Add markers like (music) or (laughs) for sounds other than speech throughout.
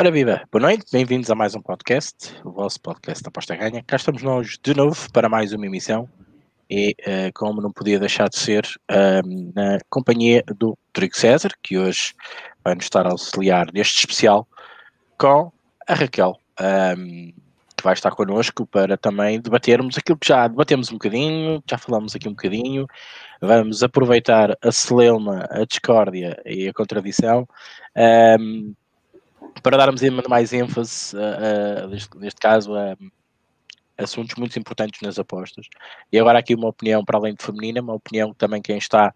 Ora viva, boa noite, bem-vindos a mais um podcast, o vosso podcast da Aposta Ganha. Cá estamos nós de novo para mais uma emissão e, uh, como não podia deixar de ser, uh, na companhia do Rodrigo César, que hoje vai nos estar a auxiliar neste especial, com a Raquel, um, que vai estar connosco para também debatermos aquilo que já debatemos um bocadinho, já falamos aqui um bocadinho, vamos aproveitar a celeuma, a discórdia e a contradição. Um, para darmos mais ênfase, neste, caso, a assuntos muito importantes nas apostas. E agora aqui uma opinião para além de feminina, uma opinião também quem está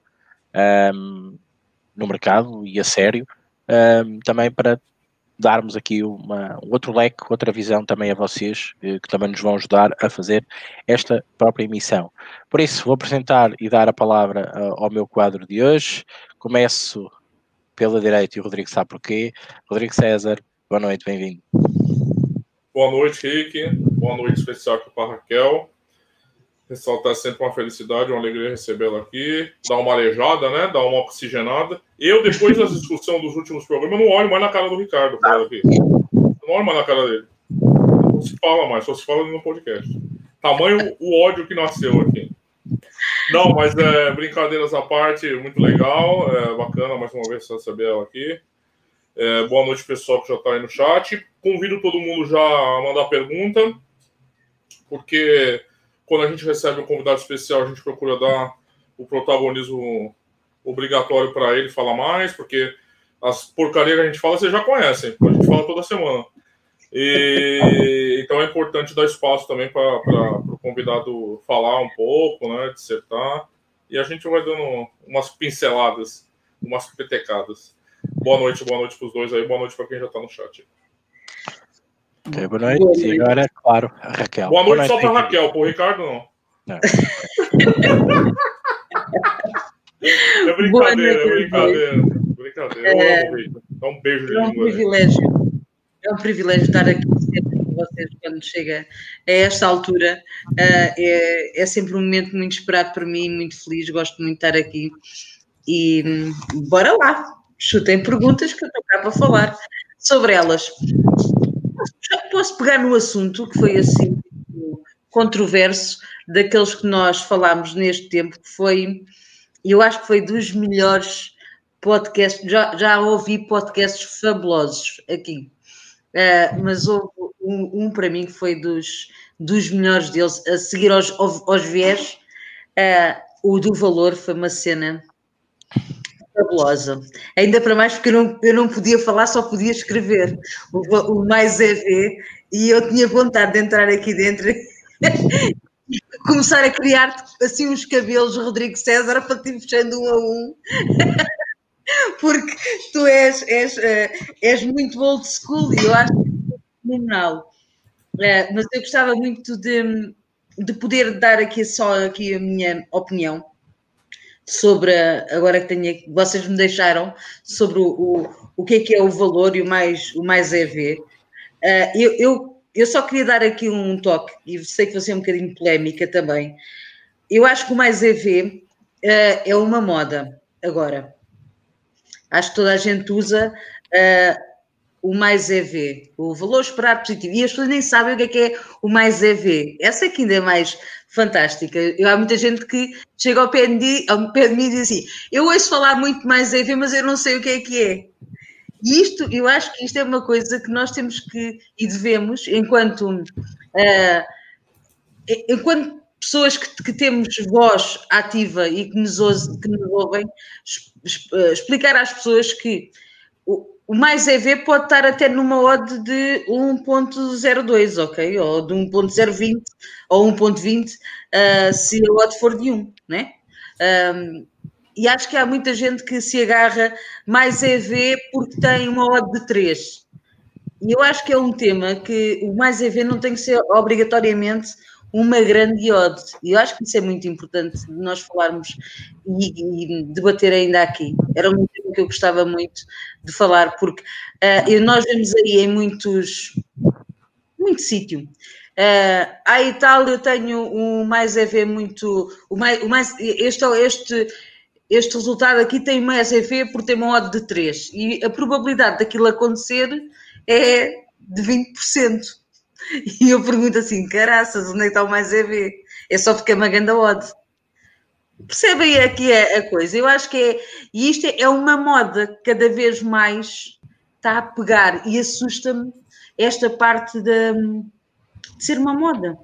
um, no mercado e a sério, um, também para darmos aqui uma, um outro leque, outra visão também a vocês, eh, que também nos vão ajudar a fazer esta própria emissão. Por isso, vou apresentar e dar a palavra uh, ao meu quadro de hoje. Começo pela direita e o Rodrigo sabe porquê. Rodrigo César, boa noite, bem-vindo. Boa noite, Rick. Boa noite especial aqui para Raquel. Ressaltar sempre uma felicidade, uma alegria recebê-la aqui. Dar uma arejada, né? Dar uma oxigenada. Eu, depois da discussão dos últimos programas, não olho mais na cara do Ricardo. Aqui. não olho mais na cara dele. Não se fala mais, só se fala no podcast. Tamanho o ódio que nasceu aqui. Não, mas é, brincadeiras à parte, muito legal, é, bacana mais uma vez ela aqui. É, boa noite, pessoal que já está aí no chat. Convido todo mundo já a mandar pergunta, porque quando a gente recebe um convidado especial, a gente procura dar o protagonismo obrigatório para ele falar mais, porque as porcarias que a gente fala vocês já conhecem, a gente fala toda semana. E, então é importante dar espaço também para convidado falar um pouco, né, dissertar. E a gente vai dando umas pinceladas, umas petecadas. Boa noite, boa noite para os dois aí, boa noite para quem já está no chat. Boa noite. Boa noite. E agora, claro, a Raquel. Boa noite, boa noite só para a Raquel, para o Ricardo não. não. é brincadeira, é brincadeira. Brincadeira. É... Dá um beijo de é um língua. Privilégio. É um privilégio estar aqui vocês quando chega a esta altura. Uh, é, é, sempre um momento muito esperado para mim, muito feliz, gosto muito de estar aqui. E um, bora lá, chutem perguntas que eu estou cá para falar sobre elas. Já posso pegar no assunto que foi assim controverso daqueles que nós falámos neste tempo, que foi, eu acho que foi dos melhores podcasts, já, já ouvi podcasts fabulosos aqui. Uh, mas houve um, um, para mim que foi dos, dos melhores deles, a seguir aos, aos viés, uh, o do valor foi uma cena fabulosa. Ainda para mais porque eu não, eu não podia falar, só podia escrever o, o mais EV e eu tinha vontade de entrar aqui dentro (laughs) começar a criar assim uns cabelos Rodrigo César para te fechando um a um. (laughs) porque tu és, és, uh, és muito old school e eu acho que é fenomenal. Uh, mas eu gostava muito de, de poder dar aqui só aqui a minha opinião sobre agora que tenho vocês me deixaram sobre o, o, o que é que é o valor e o mais o mais EV. Uh, eh, eu, eu, eu só queria dar aqui um toque e sei que você é um bocadinho polémica também. Eu acho que o mais EV uh, é uma moda agora. Acho que toda a gente usa uh, o mais EV, o valor esperado positivo. E as pessoas nem sabem o que é que é o mais EV. Essa é que ainda é mais fantástica. Eu, há muita gente que chega ao pé, de, ao pé de mim e diz assim: Eu ouço falar muito mais EV, mas eu não sei o que é que é. E isto, eu acho que isto é uma coisa que nós temos que e devemos, enquanto, uh, enquanto pessoas que, que, temos voz ativa e que nos, que nos ouvem, eh, explicar às pessoas que o, mais EV pode estar até numa odd de 1.02, ok? Ou de 1.020 ou 1.20, uh, eh, se a odd for de 1, né? Um, e acho que há muita gente que se agarra mais EV porque tem uma odd de 3. E eu acho que é um tema que o mais EV não tem que ser obrigatoriamente uma grande ode. E eu acho que isso é muito importante de nós falarmos e, e debater ainda aqui. Era um tema que eu gostava muito de falar, porque uh, nós vemos aí em muitos, muito sítio. Uh, aí e tal, eu tenho o mais EV muito. O mais, o mais, este, este, este resultado aqui tem mais EV por ter uma odd de 3. E a probabilidade daquilo acontecer é de 20%. (laughs) E eu pergunto assim, caraças, onde é que está o mais EV? É só porque é uma grande odd. Percebem aqui a, a, coisa? Eu acho que é, e isto é, é uma moda que cada vez mais está a pegar e assusta-me esta parte de, de, ser uma moda.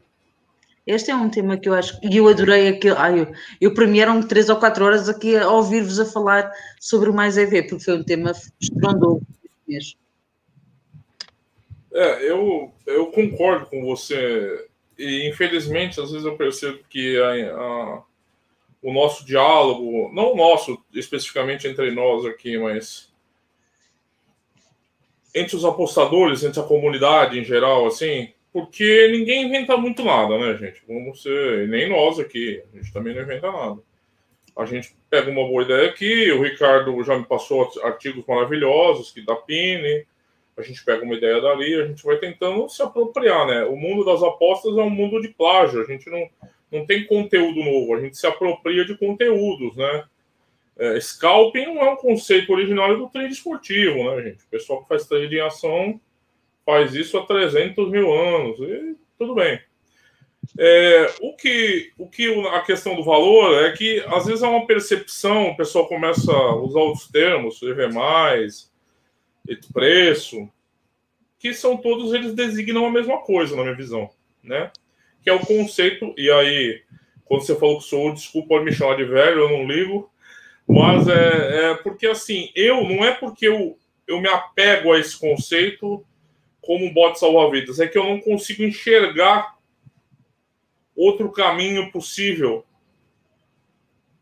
Este é um tema que eu acho, e eu adorei aquilo. Ai, eu, eu para mim eram três ou quatro horas aqui a ouvir-vos a falar sobre o Mais EV, porque foi um tema estrondoso mesmo. É, eu, eu concordo com você. E infelizmente, às vezes eu percebo que a, a, o nosso diálogo, não o nosso especificamente entre nós aqui, mas entre os apostadores, entre a comunidade em geral, assim, porque ninguém inventa muito nada, né, gente? Vamos ser, nem nós aqui, a gente também não inventa nada. A gente pega uma boa ideia aqui, o Ricardo já me passou artigos maravilhosos que da Pine, a gente pega uma ideia dali, a gente vai tentando se apropriar, né? O mundo das apostas é um mundo de plágio, a gente não, não tem conteúdo novo, a gente se apropria de conteúdos, né? É, scalping não é um conceito originário do trade esportivo, né, gente? O pessoal que faz trade em ação faz isso há 300 mil anos, e tudo bem. É, o, que, o que a questão do valor é que às vezes é uma percepção, o pessoal começa a usar outros termos, EV, preço, que são todos eles designam a mesma coisa, na minha visão, né? Que é o conceito, e aí, quando você falou que sou, desculpa pode me chamar de velho, eu não ligo, mas é, é porque assim, eu não é porque eu, eu me apego a esse conceito como um bote salva-vidas, é que eu não consigo enxergar outro caminho possível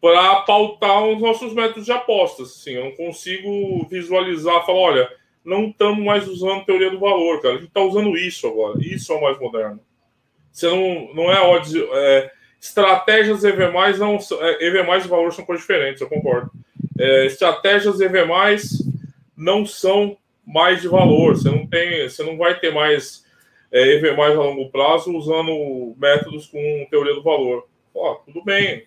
para pautar os nossos métodos de apostas. Assim, eu não consigo visualizar, falar, olha, não estamos mais usando teoria do valor, cara. A gente está usando isso agora. Isso é o mais moderno. Você não, não é óbvio. É, estratégias EV+, não, é, EV+, e valor são coisas diferentes, eu concordo. É, estratégias EV+, não são mais de valor. Você não tem, você não vai ter mais é, EV+, a longo prazo usando métodos com teoria do valor. Ó, tudo bem,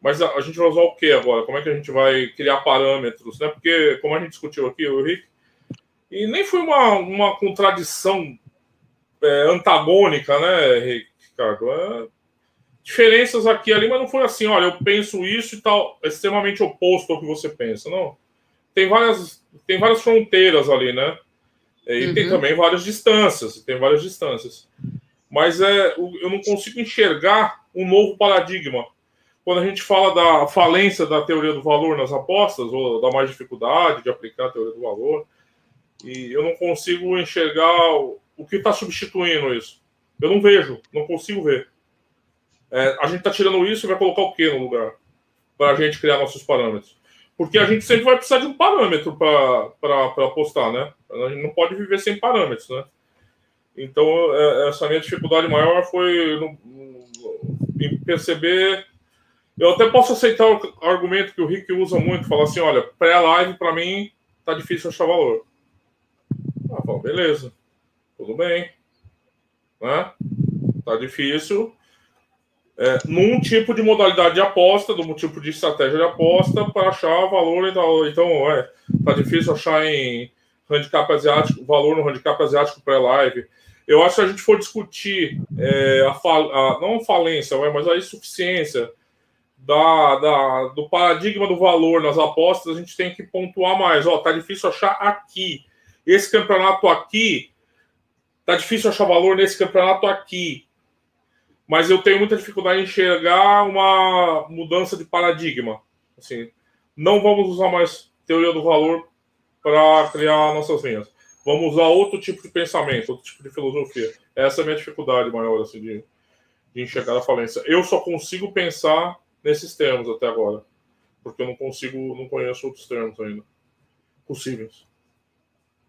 mas a, a, gente vai usar o que agora? Como é que a gente vai criar parâmetros? Né? Porque, como a gente discutiu aqui, o Rick, e nem foi uma, uma contradição é, antagônica, né, Ricardo? É, diferenças aqui e ali, mas não foi assim, olha, eu penso isso e tal, é extremamente oposto ao que você pensa, não. Tem várias, tem várias fronteiras ali, né? E uhum. tem também várias distâncias, tem várias distâncias. Mas é, eu não consigo enxergar um novo paradigma quando a gente fala da falência da teoria do valor nas apostas, ou da mais dificuldade de aplicar a teoria do valor, e eu não consigo enxergar o que está substituindo isso. Eu não vejo, não consigo ver. É, a gente está tirando isso e vai colocar o que no lugar? Para a gente criar nossos parâmetros. Porque a gente sempre vai precisar de um parâmetro para apostar, né? A gente não pode viver sem parâmetros, né? Então, é, essa minha dificuldade maior foi no, no, em perceber eu até posso aceitar o argumento que o Rick usa muito, falar assim, olha, pré-live para mim tá difícil achar valor. Ah, bom, beleza. Tudo bem. Né? Tá difícil. É, num tipo de modalidade de aposta, num tipo de estratégia de aposta, para achar valor. Então, então é, tá difícil achar em handicap asiático, valor no handicap asiático pré-live. Eu acho que a gente for discutir é, a, fal, a, não falência, mas a insuficiência da, da, do paradigma do valor nas apostas, a gente tem que pontuar mais. Ó, tá difícil achar aqui. Esse campeonato aqui, tá difícil achar valor nesse campeonato aqui. Mas eu tenho muita dificuldade em enxergar uma mudança de paradigma. Assim, não vamos usar mais teoria do valor para criar nossas linhas. Vamos usar outro tipo de pensamento, outro tipo de filosofia. Essa é a minha dificuldade maior assim, de, de enxergar a falência. Eu só consigo pensar nesses termos até agora. Porque eu não consigo, não conheço outros termos ainda possíveis.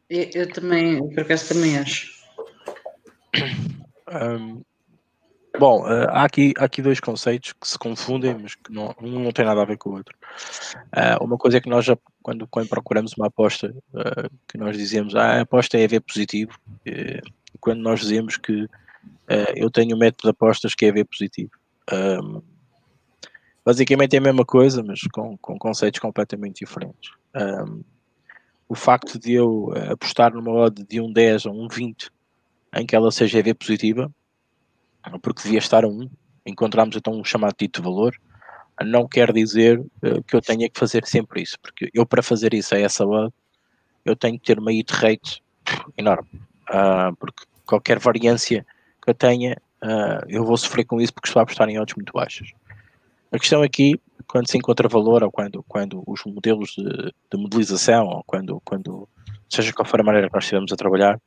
Eu, eu também, por acaso também acho. Um, bom, uh, há, aqui, há aqui dois conceitos que se confundem, mas que não, um não tem nada a ver com o outro. Uh, uma coisa é que nós, já, quando, quando procuramos uma aposta, uh, que nós dizemos, ah, a aposta é EV positivo, e quando nós dizemos que eu tenho um método de apostas que é EV positivo. Um, basicamente é a mesma coisa, mas com, com conceitos completamente diferentes. Um, o facto de eu eh, apostar numa odd de um 10 ou um 20 em que ela seja EV positiva, porque devia estar a 1, encontramos então um chamado dito valor, não quer dizer uh, que eu tenha que fazer sempre isso, porque eu para fazer isso a essa odd, eu tenho que ter uma hit rate enorme, uh, porque qualquer variância que eu tenha, uh, eu vou sofrer com isso porque estou a apostar em odds muito baixas. A questão aqui, quando se encontra valor ou quando, quando os modelos de, de modelização ou quando, quando, seja qual for a maneira que nós estivemos a trabalhar,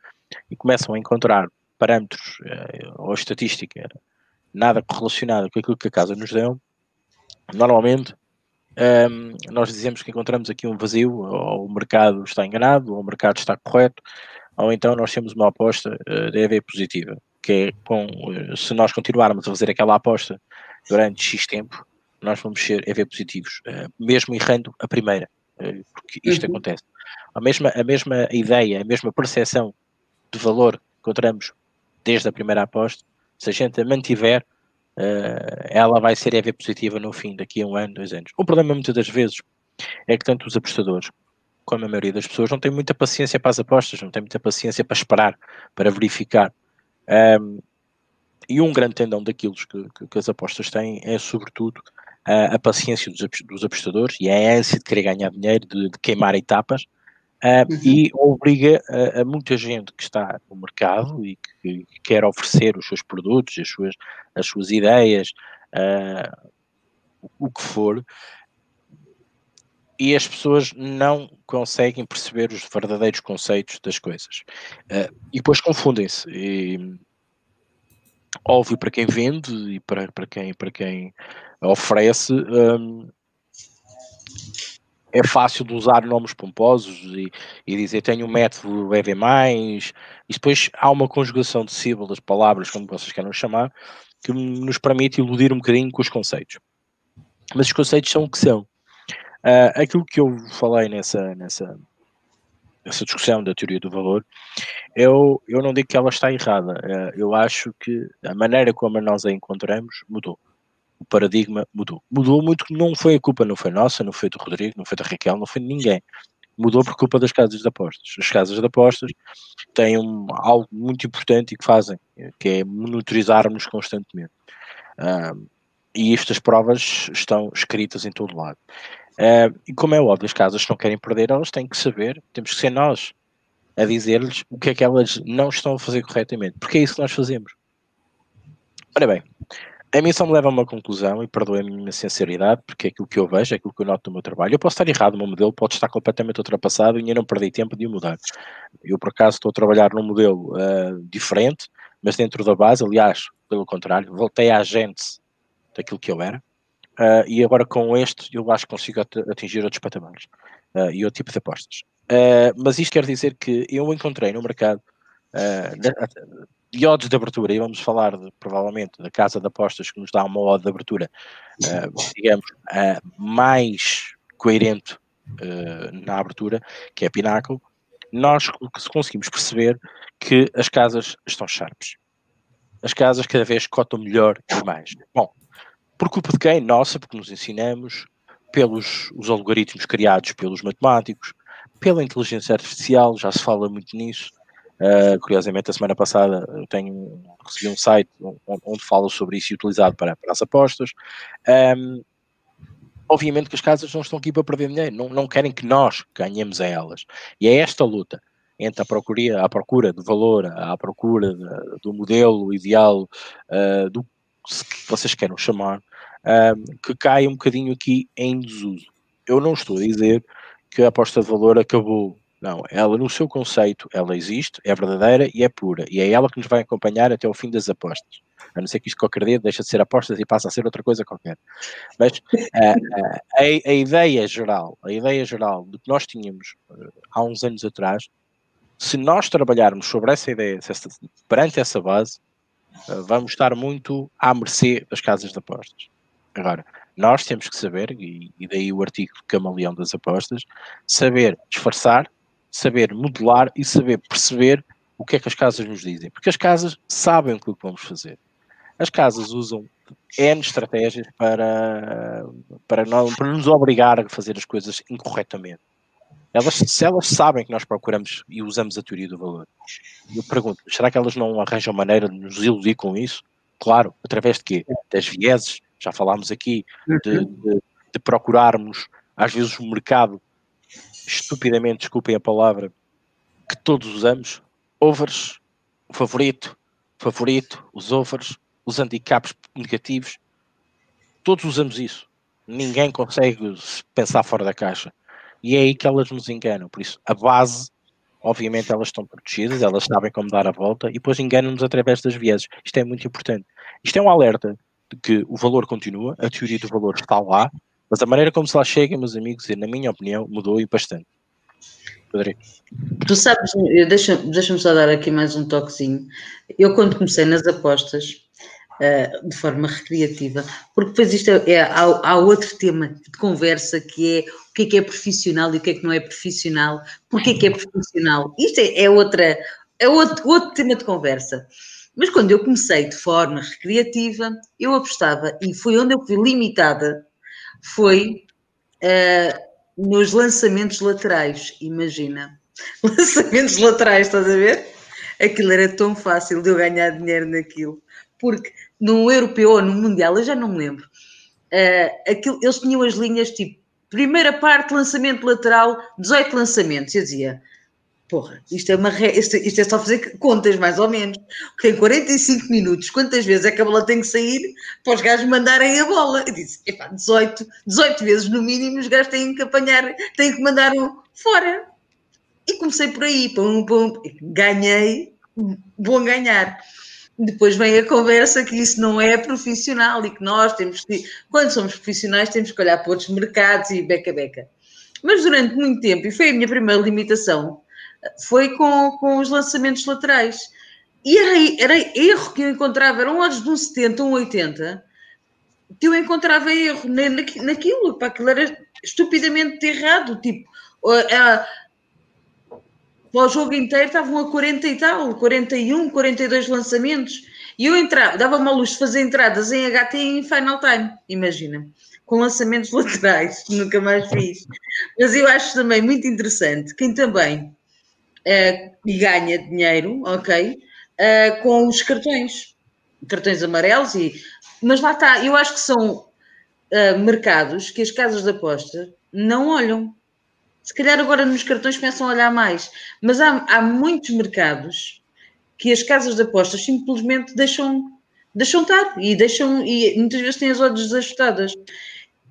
e começam a encontrar parâmetros uh, ou estatística nada correlacionada com aquilo que a casa nos deu, normalmente um, nós dizemos que encontramos aqui um vazio, ou o mercado está enganado, ou o mercado está correto, ou então nós temos uma aposta uh, de EV positiva, que é com, uh, se nós continuarmos a fazer aquela aposta durante X tempo, nós vamos ser EV positivos, uh, mesmo errando a primeira, porque isto uhum. acontece. A mesma, a mesma ideia, a mesma percepção de valor que encontramos desde a primeira aposta, se a gente a mantiver, uh, ela vai ser EV positiva no fim, daqui a um ano, dois anos. O problema muitas das vezes é que tanto os apostadores como a maioria das pessoas não têm muita paciência para as apostas, não têm muita paciência para esperar, para verificar. Um, e um grande tendão daquilo que, que, que, as apostas têm é, sobretudo, a, a paciência dos, dos, apostadores e a ânsia de querer ganhar dinheiro, de, de queimar etapas, Uh, uhum. e obriga a, a, muita gente que está no mercado e que, que, quer oferecer os seus produtos, as suas, as suas ideias, uh, o que for, e as pessoas não conseguem perceber os verdadeiros conceitos das coisas. Uh, e depois confundem-se. E, óbvio para quem vende e para, para, quem, para quem oferece. Um, é fácil de usar nomes pomposos e, e dizer tenho um método EV+, e depois há uma conjugação de sílabas, palavras, como vocês queiram chamar, que nos permite iludir um bocadinho com os conceitos. Mas os conceitos são o que são. Uh, aquilo que eu falei nessa, nessa, nessa discussão da teoria do valor, eu, eu não digo que ela está errada. Uh, eu acho que a maneira como nós a encontramos mudou o paradigma mudou. Mudou muito, não foi a culpa, não foi nossa, não foi do Rodrigo, não foi da Raquel, não foi de ninguém. Mudou por culpa das casas de apostas. As casas de apostas têm um, algo muito importante e que fazem, que é monitorizar-nos constantemente. Uh, e estas provas estão escritas em todo lado. Uh, e como é óbvio, as casas não querem perder, elas têm que saber, temos que ser nós a dizer-lhes o que é que elas não estão a fazer corretamente, porque é isso que nós fazemos. Ora bem, a mim só me leva a uma conclusão, e perdoem-me a minha sinceridade, porque é aquilo que eu vejo, é aquilo que eu noto no meu trabalho. Eu posso estar errado, o meu modelo pode estar completamente ultrapassado e eu não perdi tempo de o mudar. Eu, por acaso, estou a trabalhar num modelo uh, diferente, mas dentro da base, aliás, pelo contrário, voltei à agente daquilo que eu era, uh, e agora com este eu acho que consigo atingir outros patamares uh, e outro tipo de apostas. mas isto quer dizer que eu encontrei no mercado de odds de abertura, e vamos falar de, provavelmente da casa de apostas que nos dá uma odd de abertura, uh, digamos, uh, mais coerente uh, na abertura, que é a Pinnacle, nós conseguimos perceber que as casas estão sharps. As casas cada vez cotam melhor e mais. Bom, por culpa de quem? Nossa, porque nos ensinamos, pelos os algoritmos criados pelos matemáticos, pela inteligência artificial, já se fala muito nisso, Uh, curiosamente, a semana passada eu tenho, recebi um site onde, falo sobre isso e utilizado para, para as apostas. Um, obviamente que as casas não estão aqui para perder dinheiro, não, não querem que nós ganhemos a elas. E é esta luta entre a procura, a procura de valor, a procura de, do modelo ideal, uh, do que vocês queiram chamar, uh, que cai um bocadinho aqui em desuso. Eu não estou a dizer que a aposta de valor acabou não, ela no seu conceito, ela existe, é verdadeira e é pura. E é ela que nos vai acompanhar até o fim das apostas. A não ser que isto qualquer dia deixa de ser apostas e passa a ser outra coisa qualquer. Mas uh, a, a, ideia geral, a ideia geral do que nós tínhamos uh, há uns anos atrás, se nós trabalharmos sobre essa ideia, perante essa base, vamos estar muito à mercê das casas de apostas. Agora, nós temos que saber, e, daí o artigo Camaleão das Apostas, saber disfarçar saber modelar e saber perceber o que é que as casas nos dizem. Porque as casas sabem o que vamos fazer. As casas usam N estratégias para, para, não, para nos obrigar a fazer as coisas incorretamente. Elas, se elas sabem que nós procuramos e usamos a teoria do valor, eu pergunto, será que elas não arranjam maneira de nos iludir com isso? Claro, através de quê? Das vieses, já falámos aqui, de, de, de procurarmos, às vezes, o mercado, estupidamente, desculpem a palavra, que todos usamos, overs, favorito, favorito, os overs, os handicaps negativos, todos usamos isso. Ninguém consegue pensar fora da caixa. E é aí que elas nos enganam. Por isso, a base, obviamente, elas estão protegidas, elas sabem como dar a volta e depois enganam-nos através das vieses. Isto é muito importante. Isto é um alerta de que o valor continua, a teoria do valor está lá, mas a maneira como se lá chega, meus amigos, e na minha opinião, mudou e bastante. Rodrigo. Tu sabes, deixa-me deixa só dar aqui mais um toquezinho. Eu, quando comecei nas apostas, uh, de forma recreativa, porque depois isto é, é há, há, outro tema de conversa que é o que é que é profissional e o que é que não é profissional, porque é que é profissional. Isto é, é outra, é outro, outro tema de conversa. Mas quando eu comecei de forma recreativa, eu apostava, e foi onde eu fui limitada, foi uh, nos lançamentos laterais, imagina. (laughs) Lançamentos laterais, estás a ver? Aquilo era tão fácil de eu ganhar dinheiro naquilo. Porque no europeu ou no mundial, eu já não me lembro, uh, aquilo, eles tinham as linhas tipo, primeira parte, lançamento lateral, 18 lançamentos. Eu dizia, porra, isto é, uma re... isto, isto, é só fazer contas, mais ou menos. Tem 45 minutos, quantas vezes é que a bola tem que sair para os gajos mandarem a bola? Eu disse, epá, 18, 18 vezes no mínimo os gajos têm que apanhar, têm que mandar um fora. E comecei por aí, pum, pum, ganhei, vou ganhar. Depois vem a conversa que isso não é profissional e que nós temos que, quando somos profissionais, temos que olhar para outros mercados e beca-beca. Mas durante muito tempo, e foi a minha primeira limitação, foi com, com os lançamentos laterais. E era, era erro que eu encontrava, eram odds de um 70, um 80, que eu encontrava erro naquilo, para aquilo era estupidamente errado, tipo, para o jogo inteiro estavam a 40 e tal, 41, 42 lançamentos. E eu entrava, dava-me a luz de fazer entradas em HT e em Final Time, imagina, com lançamentos (laughs) laterais, nunca mais fiz. Mas eu acho também muito interessante quem também uh, ganha dinheiro, ok, uh, com os cartões, cartões amarelos, e, mas lá está, eu acho que são uh, mercados que as casas de aposta não olham. Se calhar agora nos cartões começam a olhar mais, mas há, há muitos mercados que as casas de apostas simplesmente deixam, deixam estar e deixam e muitas vezes têm as ordens desajustadas.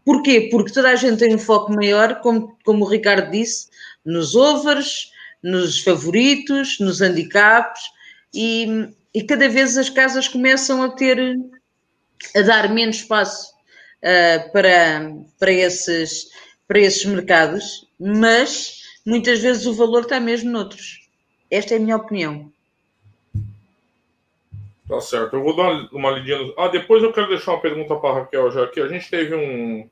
Porquê? Porque toda a gente tem um foco maior, como, como o Ricardo disse, nos overs, nos favoritos, nos handicaps e, e cada vez as casas começam a ter a dar menos espaço uh, para, para, esses, para esses mercados mas muitas vezes o valor está mesmo noutros. Esta é a minha opinião. Tá certo. Eu vou dar uma lidinha. Ah, depois eu quero deixar uma pergunta para a Raquel já aqui. A gente teve um,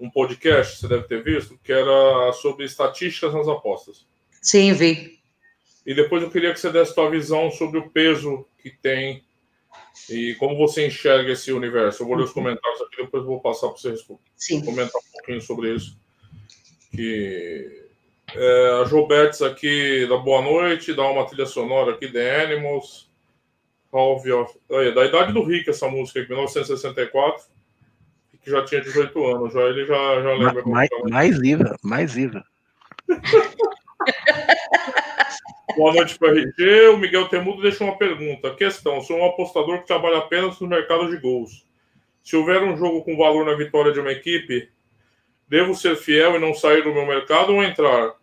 um podcast, você deve ter visto, que era sobre estatísticas nas apostas. Sim, vi. E depois eu queria que você desse sua visão sobre o peso que tem e como você enxerga esse universo. Eu vou ler os uhum. comentários aqui, depois eu vou passar para você Sim. comentar um pouquinho sobre isso que é, a Jobetes aqui da Boa Noite, dá uma trilha sonora aqui, The Animals, of, da idade do Rick essa música aqui, 1964, que já tinha 18 anos, já ele já, já lembra. Mais, mais IVA, mais IVA. (laughs) (laughs) Boa noite para RG. O Miguel Temudo deixa uma pergunta. Questão: sou um apostador que trabalha apenas no mercado de gols. Se houver um jogo com valor na vitória de uma equipe, Devo ser fiel e não sair do meu mercado ou entrar?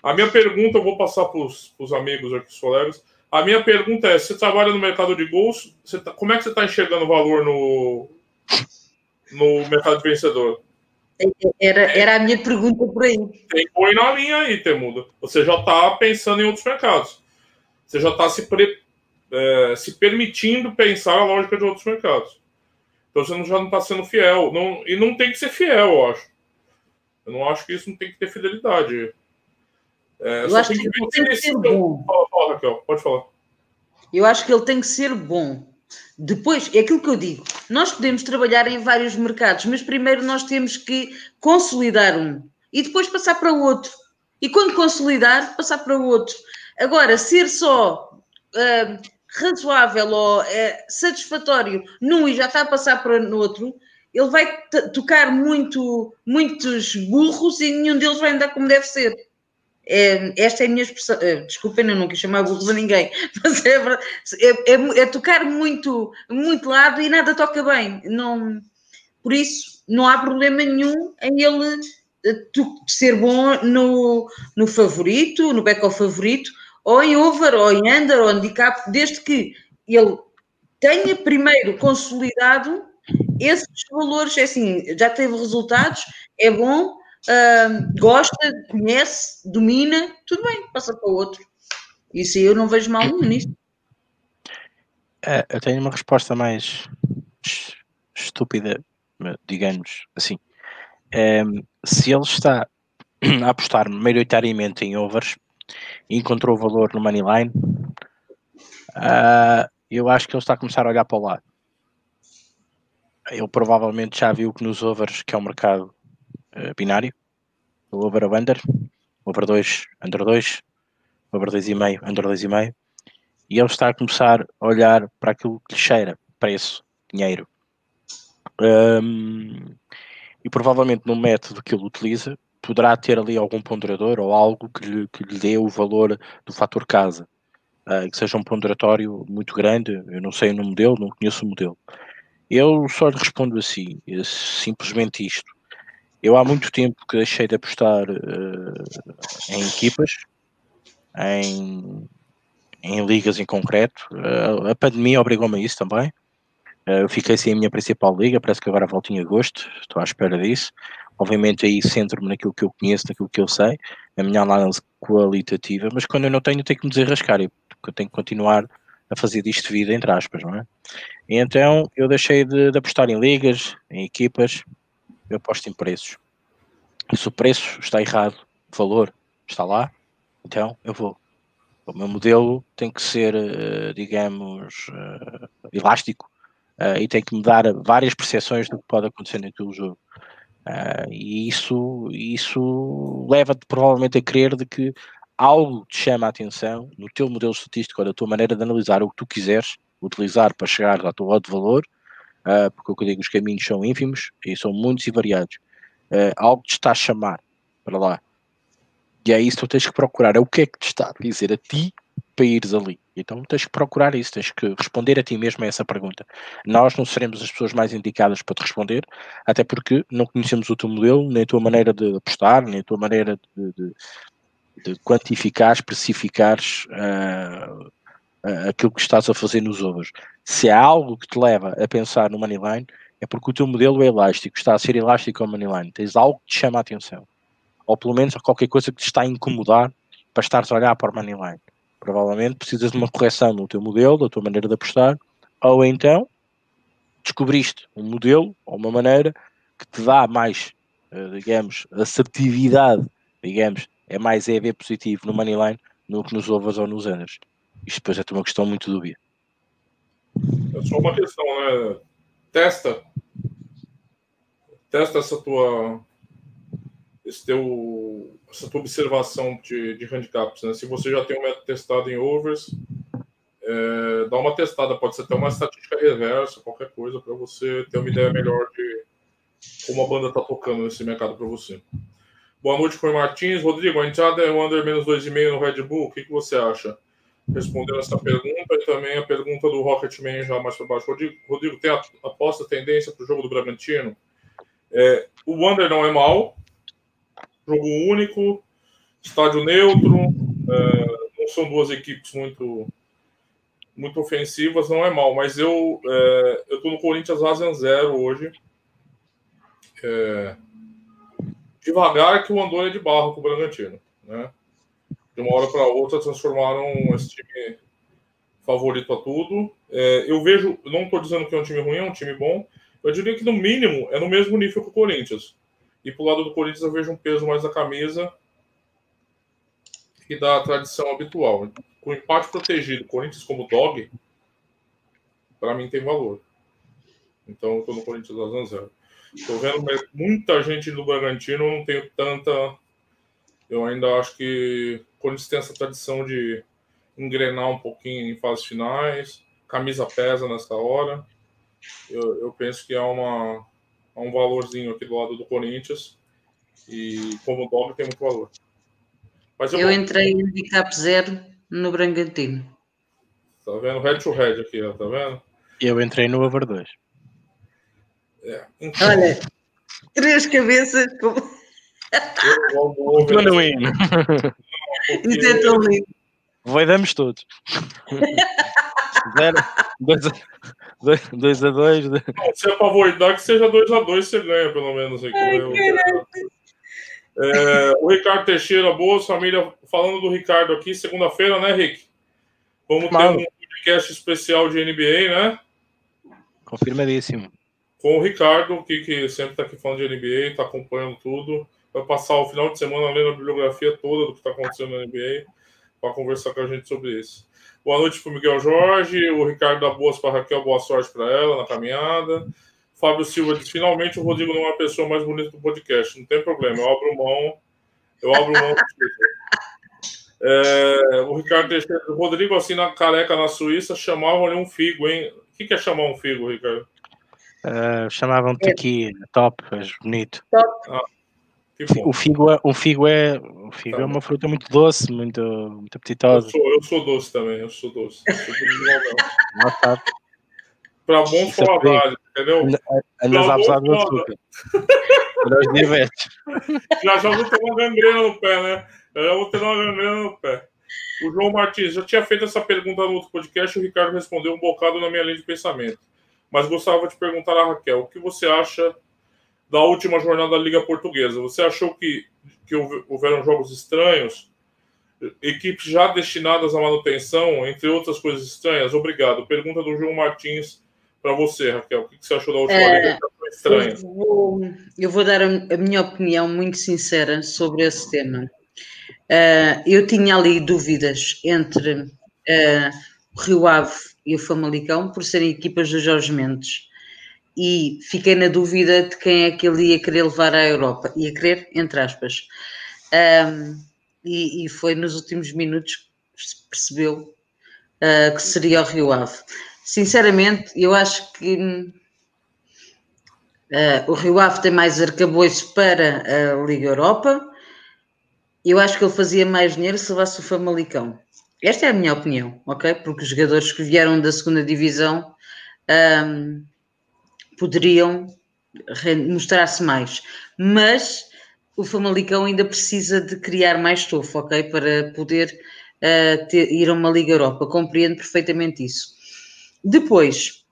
A minha pergunta, eu vou passar para os amigos aqui, os colegas. A minha pergunta é: você trabalha no mercado de gols, tá, como é que você está enxergando valor no, no mercado de vencedor? Era, era a minha pergunta por aí. Tem põe na linha aí, Temuda. Você já está pensando em outros mercados. Você já está se, é, se permitindo pensar a lógica de outros mercados. Então você já não está sendo fiel. Não, e não tem que ser fiel, eu acho. Eu não acho que isso não tem que ter fidelidade. É, eu acho que, que ele tem que ser bom. Fala, fala, Raquel, pode falar. Eu acho que ele tem que ser bom. Depois, é aquilo que eu digo, nós podemos trabalhar em vários mercados, mas primeiro nós temos que consolidar um. e depois passar para outro. E quando consolidar, passar para outro. Agora, ser só uh, razoável ou uh, satisfatório num e já está a passar para o outro, ele vai tocar muito, muitos burros e nenhum deles vai andar como deve ser. É, esta é a minha expressão. É, desculpem, eu não quis chamar burros a ninguém, (laughs) mas é, é, é, é, tocar muito, muito lado e nada toca bem. Não, por isso, não há problema nenhum em ele eh, ser bom no, no favorito, no back ao favorito, ou em over, ou em under, ou handicap, desde que ele tenha primeiro consolidado esses valores, é assim, já teve resultados, é bom, uh, gosta, conhece, domina, tudo bem, passa para o outro. Isso eu não vejo mal nenhum nisso. É, eu tenho uma resposta mais estúpida, digamos assim. É, se ele está a apostar maioritariamente em overs e encontrou valor no Moneyline, uh, eu acho que ele está a começar a olhar para o lado. Ele provavelmente já viu que nos overs, que é um mercado uh, binário, o over ou under, over 2, under 2, over 2,5, under 2,5, e ele está a começar a olhar para aquilo que lhe cheira, preço, dinheiro. Um, e provavelmente no método que ele utiliza, poderá ter ali algum ponderador ou algo que lhe, que lhe dê o valor do fator casa. Uh, que seja um ponderatório muito grande, eu não sei o nome dele, não conheço o modelo. Eu só lhe respondo assim, simplesmente isto. Eu há muito tempo que deixei de apostar uh, em equipas, em, em ligas em concreto. Uh, a pandemia obrigou-me a isso também. Uh, eu fiquei sem a minha principal liga, parece que agora volto em agosto, estou à espera disso. Obviamente aí centro-me naquilo que eu conheço, naquilo que eu sei, a minha análise qualitativa, mas quando eu não tenho, tenho que me desarrascar, porque eu tenho que continuar a fazer disto vida, entre aspas, não é? E então eu deixei de, de apostar em ligas, em equipas, eu aposto em preços. E se o preço está errado, o valor está lá, então eu vou. O meu modelo tem que ser, eh, digamos, eh, elástico uh, e tem que me dar várias percepções do que pode acontecer naquele jogo. E isso, isso leva-te provavelmente a crer de que algo te chama a atenção no teu modelo estatístico ou da tua maneira de analisar o que tu quiseres utilizar para chegar ao teu de valor, uh, porque o que eu digo, os caminhos são ínfimos e são muitos e variados. Uh, algo te está a chamar para lá. E é isso que tu tens que procurar. É o que é que te está a dizer a ti para ires ali. Então tens que procurar isso, tens que responder a ti mesmo a essa pergunta. Nós não seremos as pessoas mais indicadas para te responder, até porque não conhecemos o teu modelo, nem a tua maneira de apostar, nem a tua maneira de, de, de quantificar, especificar uh, uh, aquilo que estás a fazer nos ovos. Se há algo que te leva a pensar no Moneyline, é porque o teu modelo é elástico, está a ser elástico ao Moneyline. Tens algo que te chama a atenção. Ou pelo menos qualquer coisa que te está a incomodar para estares a olhar para o Moneyline. Provavelmente precisas de uma correção no teu modelo, da tua maneira de apostar, ou então descobriste um modelo ou uma maneira que te dá mais, eh, digamos, assertividade, digamos, é mais EV positivo no Moneyline do que nos overs ou nos unders. Isto depois é uma questão muito dúbia. É só uma questão, né? Testa. Testa essa tua esse teu, essa tua observação de, de handicaps. Né? Se você já tem um método testado em overs, é, dá uma testada, pode ser até uma estatística reversa, qualquer coisa, para você ter uma ideia melhor de como a banda está tocando nesse mercado para você. Boa noite, Foi Martins. Rodrigo, a entrada é o under menos 2,5 no Red Bull, o que, que você acha? Respondendo essa pergunta e também a pergunta do Rocketman já mais para baixo. Rodrigo, Rodrigo tem aposta tendência para o jogo do Bragantino? É, o under não é mal, jogo único, estádio neutro, é, não são duas equipes muito muito ofensivas, não é mal, mas eu é, eu no Corinthians Razan zero hoje. É, devagar que o Andor é de barro com o Bragantino, né? De uma hora para outra transformaram esse time favorito a tudo. É, eu vejo, não estou dizendo que é um time ruim, é um time bom. Eu diria que no mínimo é no mesmo nível que o Corinthians. E pro lado do Corinthians eu vejo um peso mais na camisa que dá a tradição habitual. Com empate protegido, Corinthians como dog, para mim tem valor. Então, estou no Corinthians 2 a 0. Estou vendo muita gente do Bragantino, não tenho tanta. Eu ainda acho que Corinthians tem essa tradição de engrenar um pouquinho em fases finais. Camisa pesa nessa hora. Eu, eu penso que há, uma, há um valorzinho aqui do lado do Corinthians. E como dog tem muito valor. Mas eu, eu entrei em handicap zero no Bragantino. Tá vendo? Head to head aqui, ó, tá vendo? Eu entrei no over 2. É. Então... Olha, três cabeças. Com... Eu não hino. (laughs) (laughs) Isso é tão lindo. Voidamos todos. Zero, dois, a, dois, dois a dois. Não, se é pra voidar, que seja 2 a 2 você ganha, pelo menos. Aqui, Ai, é, o Ricardo Teixeira, boa família. Falando do Ricardo aqui, segunda-feira, né, Rick? Vamos Mano. ter um podcast especial de NBA, né? Confirmadíssimo. Com o Ricardo, que, que sempre está aqui falando de NBA, está acompanhando tudo. Vai passar o final de semana lendo a bibliografia toda do que está acontecendo na NBA para conversar com a gente sobre isso. Boa noite para o Miguel Jorge, o Ricardo da Boas para Raquel, boa sorte para ela na caminhada. Fábio Silva diz: finalmente o Rodrigo não é a pessoa mais bonita do podcast. Não tem problema, eu abro mão. Eu abro mão (laughs) é, o Ricardo Teixeira, o Rodrigo, assim, na careca na Suíça, chamavam-lhe um figo, hein? O que, que é chamar um figo, Ricardo? Uh, chamavam-te aqui, top, és bonito. Top. Ah, o figo é, o figo é, o figo tá é uma fruta muito doce, muito, muito apetitosa. Eu sou, eu sou doce também, eu sou doce. Sou Para bons paladares, entendeu? Andas abusado do açúcar. Para os diabetes. Já já vou ter uma gangrena no pé, né? Já já vou ter uma gangrena no pé. O João Martins, já tinha feito essa pergunta no outro podcast, o Ricardo respondeu um bocado na minha linha de pensamento. Mas gostava de perguntar a Raquel, o que você acha da última jornada da Liga Portuguesa? Você achou que, que houveram jogos estranhos? Equipes já destinadas à manutenção, entre outras coisas estranhas? Obrigado. Pergunta do João Martins para você, Raquel. O que você achou da última é, Liga estranha? Eu vou, eu vou dar a, minha opinião muito sincera sobre esse tema. Uh, eu tinha ali dúvidas entre uh, o Rio Ave e o Famalicão por serem equipas do Jorge Mendes e fiquei na dúvida de quem é que ele ia querer levar à Europa. Ia querer, entre aspas. Um, e, e, foi nos últimos minutos que se percebeu uh, que seria o Rio Ave. Sinceramente, eu acho que uh, o Rio Ave tem mais arcabouço para a Liga Europa. Eu acho que ele fazia mais dinheiro se levasse o Famalicão. Esta é a minha opinião, ok? Porque os jogadores que vieram da segunda divisão um, poderiam mostrar-se mais. Mas o Famalicão ainda precisa de criar mais estofo, ok? Para poder uh, ter, ir a uma Liga Europa. Compreendo perfeitamente isso. Depois,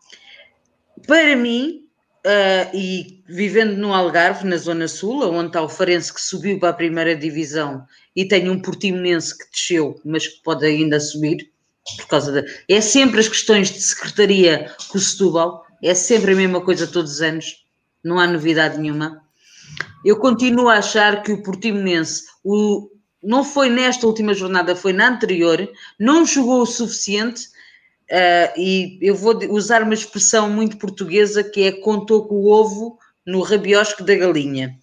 para mim, uh, e vivendo no Algarve, na Zona Sul, onde está o Farense que subiu para a primeira divisão e tem um Portimonense que desceu, mas que pode ainda subir, por causa da. É sempre as questões de secretaria com o Setúbal, é sempre a mesma coisa todos os anos, não há novidade nenhuma. Eu continuo a achar que o Portimonense, o, não foi nesta última jornada, foi na anterior, não jogou o suficiente uh, e eu vou usar uma expressão muito portuguesa que é contou com o ovo no rabiosco da galinha.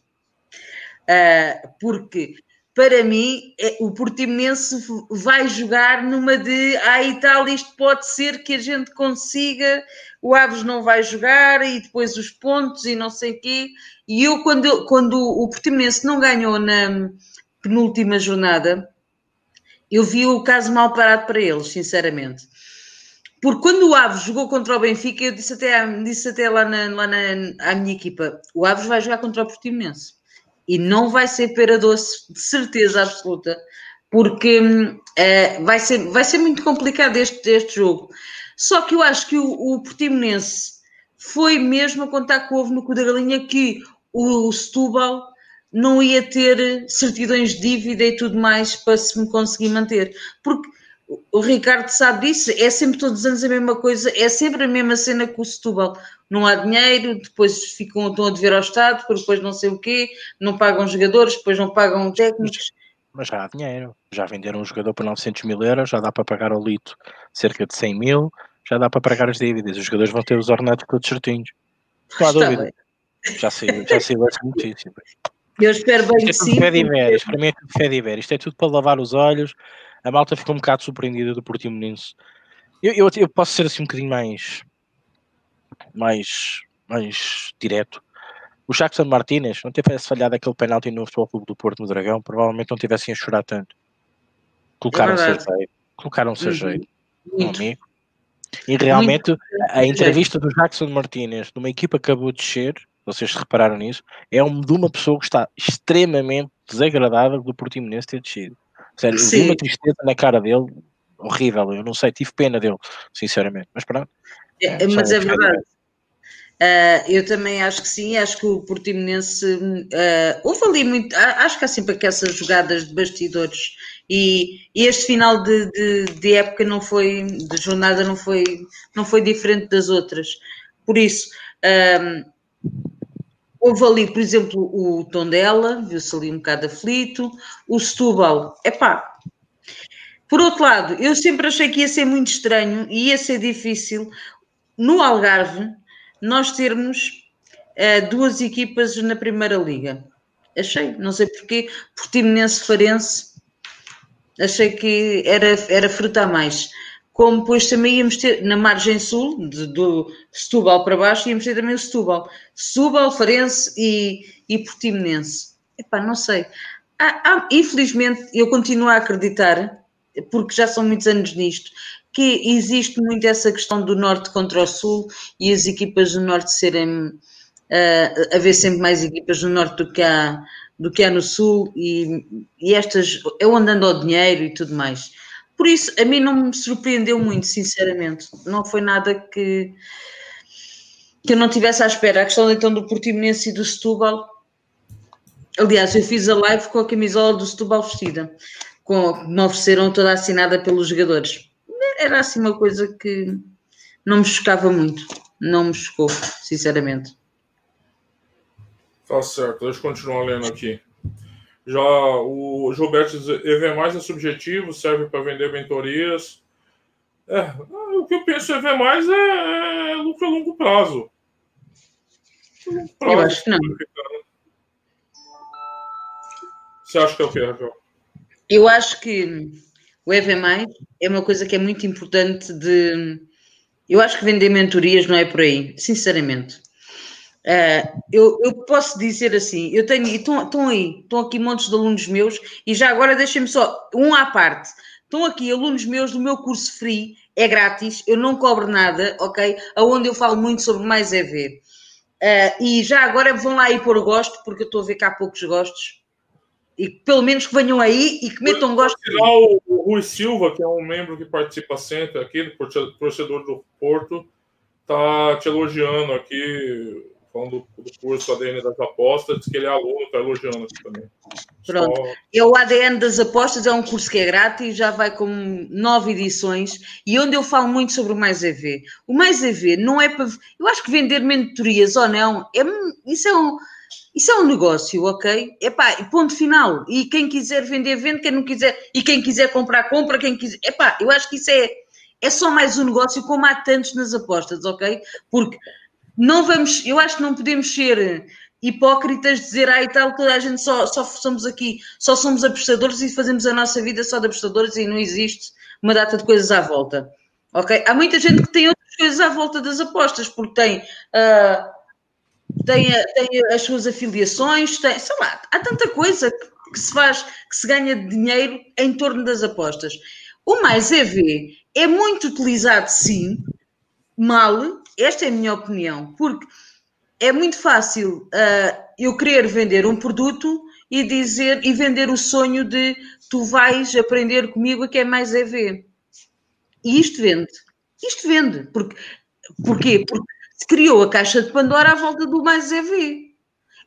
Uh, porque para mim, é, o Portimonense vai jogar numa de ah, e tal, isto pode ser que a gente consiga, o Aves não vai jogar e depois os pontos e não sei o quê. E eu, quando, quando o Portimonense não ganhou na penúltima jornada, eu vi o caso mal parado para eles, sinceramente. Porque quando o Aves jogou contra o Benfica, eu disse até, disse até lá, na, lá na, à minha equipa: o Aves vai jogar contra o Portimonense e não vai ser pera doce, de certeza absoluta, porque uh, vai, ser, vai ser muito complicado este, este jogo. Só que eu acho que o, o Portimonense foi mesmo a contar com ovo no cu da galinha que o, o Setúbal não ia ter certidões de dívida e tudo mais para se me conseguir manter. Porque o Ricardo sabe disso, é sempre todos os anos a mesma coisa, é sempre a mesma cena com o Setúbal. Não há dinheiro, depois ficam, estão a dever ao Estado, depois não sei o quê, não pagam jogadores, depois não pagam técnicos. Mas já há dinheiro, já venderam um jogador por 900 mil euros, já dá para pagar ao Lito cerca de 100 mil, já dá para pagar as dívidas, os jogadores vão ter os ordenados todos certinhos. Não há dúvida. Já saiu, já saiu essa notícia. Eu espero bem Isto é tudo fé de Iveres, para mim é tudo fé de Iveres. Isto é tudo para lavar os olhos. A malta ficou um bocado surpreendida do Portimonense. Eu, eu, eu posso ser assim um bocadinho mais, mais, mais direto. O Jackson Martínez não tivesse falhado aquele penalti no Futebol Clube do Porto no Dragão, provavelmente não tivessem a chorar tanto. Colocaram-se a É verdade. jeito. Colocaram-se a Uhum. jeito, amigo. E realmente a entrevista do Jackson Martínez, numa equipa que acabou de descer, vocês repararam nisso, é um, de uma pessoa que está extremamente desagradável do Portimonense ter descido. Sério, eu vi Sim. uma tristeza na cara dele, horrível, eu não sei, tive pena dele, sinceramente, mas pronto. É, mas é verdade. Ah, eu também acho que sim, acho que o Portimonense ah, houve ali muito, acho que há sempre aquelas jogadas de bastidores e, e este final de, de- de época não foi, de jornada não foi, não foi diferente das outras. Por isso, ah, houve ali, por exemplo, o Tondela, viu-se ali um bocado aflito, o Setúbal, epá, por outro lado, eu sempre achei que ia ser muito estranho e ia ser difícil no Algarve nós termos eh, duas equipas na Primeira Liga. Achei, não sei porquê, Portimonense Farense, achei que era, era fruta a mais. Como depois também íamos ter, na margem sul, de- do Setúbal para baixo, íamos ter também o Setúbal. Setúbal, Farense e, e Portimonense. Epá, não sei. Há- há- infelizmente, eu continuo a acreditar, porque já são muitos anos nisto, que existe muito essa questão do norte contra o sul e as equipas do norte serem uh, haver sempre mais equipas no norte do que há, do que há no sul e, e estas é onde anda o dinheiro e tudo mais. Por isso, a mim não me surpreendeu muito, sinceramente. Não foi nada que, que eu não tivesse à espera. A questão então do Portimonense e do Setúbal. Aliás, eu fiz a live com a camisola do Setúbal vestida, com, que me ofereceram toda assinada pelos jogadores. Era assim uma coisa que não me chocava muito. Não me chocou, sinceramente. Tá certo, deixa eu continuar lendo aqui. Já o Gilberto diz, EV mais é subjetivo, serve para vender mentorias. É, o que eu penso EV mais é, é lucro a longo prazo. Longo prazo, Eu acho que não. Você acha que é o quê, Raquel? Eu acho que o EV é uma coisa que é muito importante de. Eu acho que vender mentorias não é por aí, sinceramente. Uh, eu, eu, posso dizer assim, eu tenho, estão, aí, estão aqui montes de alunos meus, e já agora deixem-me só um à parte. Estão aqui alunos meus do meu curso free, é grátis, eu não cobro nada, ok? Aonde eu falo muito sobre mais EV. Uh, e já agora vão lá aí pôr gosto, porque eu estou a ver que há poucos gostos. E pelo menos que venham aí e que metam gosto. Final, o Rui Silva, que é um membro que participa sempre aqui, torcedor do Porto, tá te elogiando aqui, falando do curso ADN das apostas, diz que ele é aluno, está elogiando aqui também. Pronto. Só... É o ADN das apostas, é um curso que é grátis, já vai com nove edições e onde eu falo muito sobre o Mais EV. O Mais EV não é para. Eu acho que vender mentorias ou não, é, isso, é um, isso é um negócio, ok? Epá, ponto final. E quem quiser vender, vende, quem não quiser, e quem quiser comprar, compra, quem quiser. Epá, eu acho que isso é, é só mais um negócio, como há tantos nas apostas, ok? Porque não vamos, eu acho que não podemos ser hipócritas, dizer, e tal, toda a gente só, só somos aqui, só somos apostadores e fazemos a nossa vida só de apostadores e não existe uma data de coisas à volta, ok? Há muita gente que tem outras coisas à volta das apostas, porque tem, uh, tem, tem as suas afiliações, tem, sei lá, há tanta coisa que, se faz, que se ganha dinheiro em torno das apostas. O mais EV é muito utilizado, sim, mal, esta é a minha opinião, porque é muito fácil uh, eu querer vender um produto e dizer e vender o sonho de tu vais aprender comigo a que é mais EV. E isto vende. Isto vende. Porque, porquê? Porque se criou a caixa de Pandora à volta do mais EV.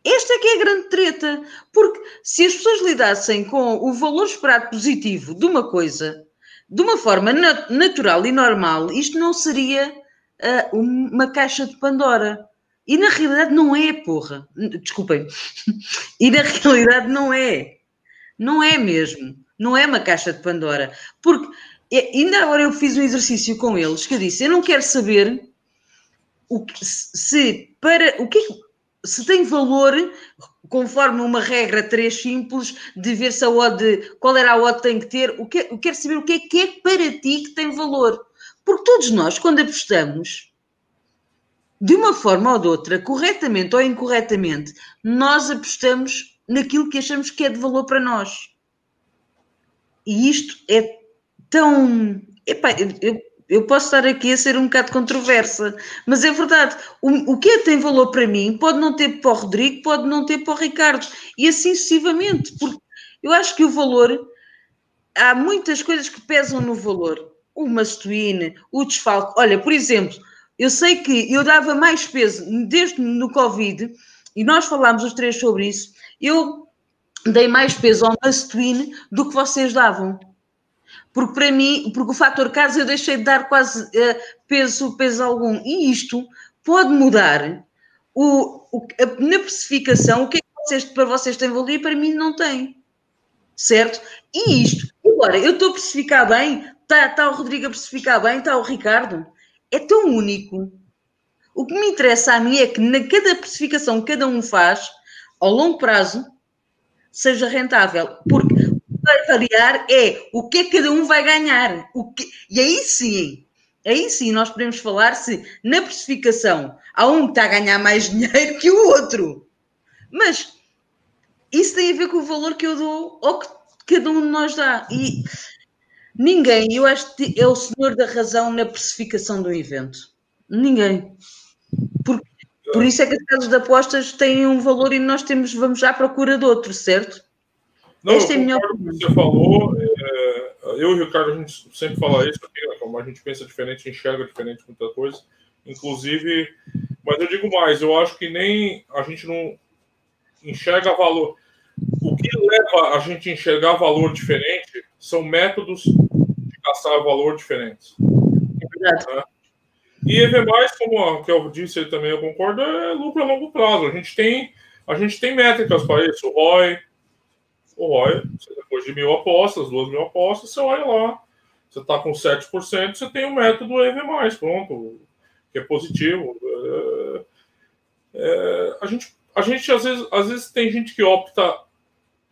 Esta é que é a grande treta. Porque se as pessoas lidassem com o valor esperado positivo de uma coisa de uma forma nat natural e normal, isto não seria uh, uma caixa de Pandora. E na realidade não é, porra. Desculpem. (laughs) E na realidade não é. Não é mesmo. Não é uma caixa de Pandora. Porque ainda agora eu fiz um exercício com eles que eu disse: eu não quero saber o que, se para o que se tem valor conforme uma regra três simples de ver se a odd, qual era a odd tem que ter, o que, eu quero saber o que é que é para ti que tem valor. Porque todos nós, quando apostamos, de uma forma ou de outra, corretamente ou incorretamente, nós apostamos naquilo que achamos que é de valor para nós. E isto é tão. Epá, eu, eu posso estar aqui a ser um bocado controversa, mas é verdade. O, o que é que tem valor para mim pode não ter para o Rodrigo, pode não ter para o Ricardo, e assim sucessivamente, porque eu acho que o valor. Há muitas coisas que pesam no valor. O mastoine, o desfalque. Olha, por exemplo, eu sei que eu dava mais peso desde no Covid, e nós falámos os três sobre isso. Eu dei mais peso ao mastoine do que vocês davam porque para mim, porque o fator casa eu deixei de dar quase uh, peso, peso algum. E isto pode mudar o, o, a, na precificação, o que é que vocês, para vocês tem valor e para mim não tem. Certo? E isto, agora, eu estou a precificar bem, está tá o Rodrigo a precificar bem, está o Ricardo. É tão único. O que me interessa a mim é que na cada precificação que cada um faz, ao longo prazo, seja rentável. Porque vai variar é o que é que cada um vai ganhar. O que... E aí sim, aí sim nós podemos falar se na precificação há um que está a ganhar mais (laughs) dinheiro que o outro. Mas isso tem a ver com o valor que eu dou ou que cada um de nós dá. E ninguém, eu acho que é o senhor da razão na precificação do evento. Ninguém. Por, por isso é que as casas de apostas têm um valor e nós temos, vamos à procura de outro, certo? Não, Esta é minha opinião. você falou, é, eu e o Ricardo, a gente sempre fala isso aqui, né, como a gente pensa diferente, enxerga diferente muita coisa. Inclusive, mas eu digo mais, eu acho que nem a gente não enxerga valor. O que leva a gente a enxergar valor diferente são métodos de caçar valor diferentes. É. Né? E EV+, como a, que eu disse também, eu concordo, é lucro a longo prazo. A gente tem, a gente tem métricas para isso, o ROI, o ROI, depois de mil apostas, duas mil apostas, você olha lá, você está com 7%, você tem o método EV+, pronto, que é positivo. É, é, a, gente, a gente, às vezes, às vezes, tem gente que opta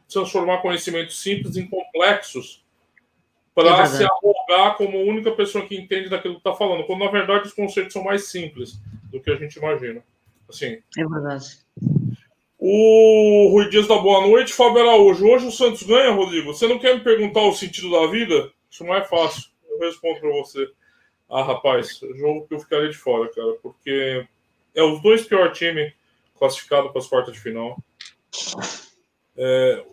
transformar conhecimentos simples em complexos para é se arrogar como única pessoa que entende daquilo que está falando, quando, na verdade, os conceitos são mais simples do que a gente imagina. Assim, é verdade. O Rui Dias da Boa Noite, Fábio Araújo. Hoje o Santos ganha, Rodrigo. Você não quer me perguntar o sentido da vida? Isso não é fácil. Eu respondo para você. Ah, rapaz, jogo que eu ficaria de fora, cara, porque é os dois piores times classificados para as quartas de final. É,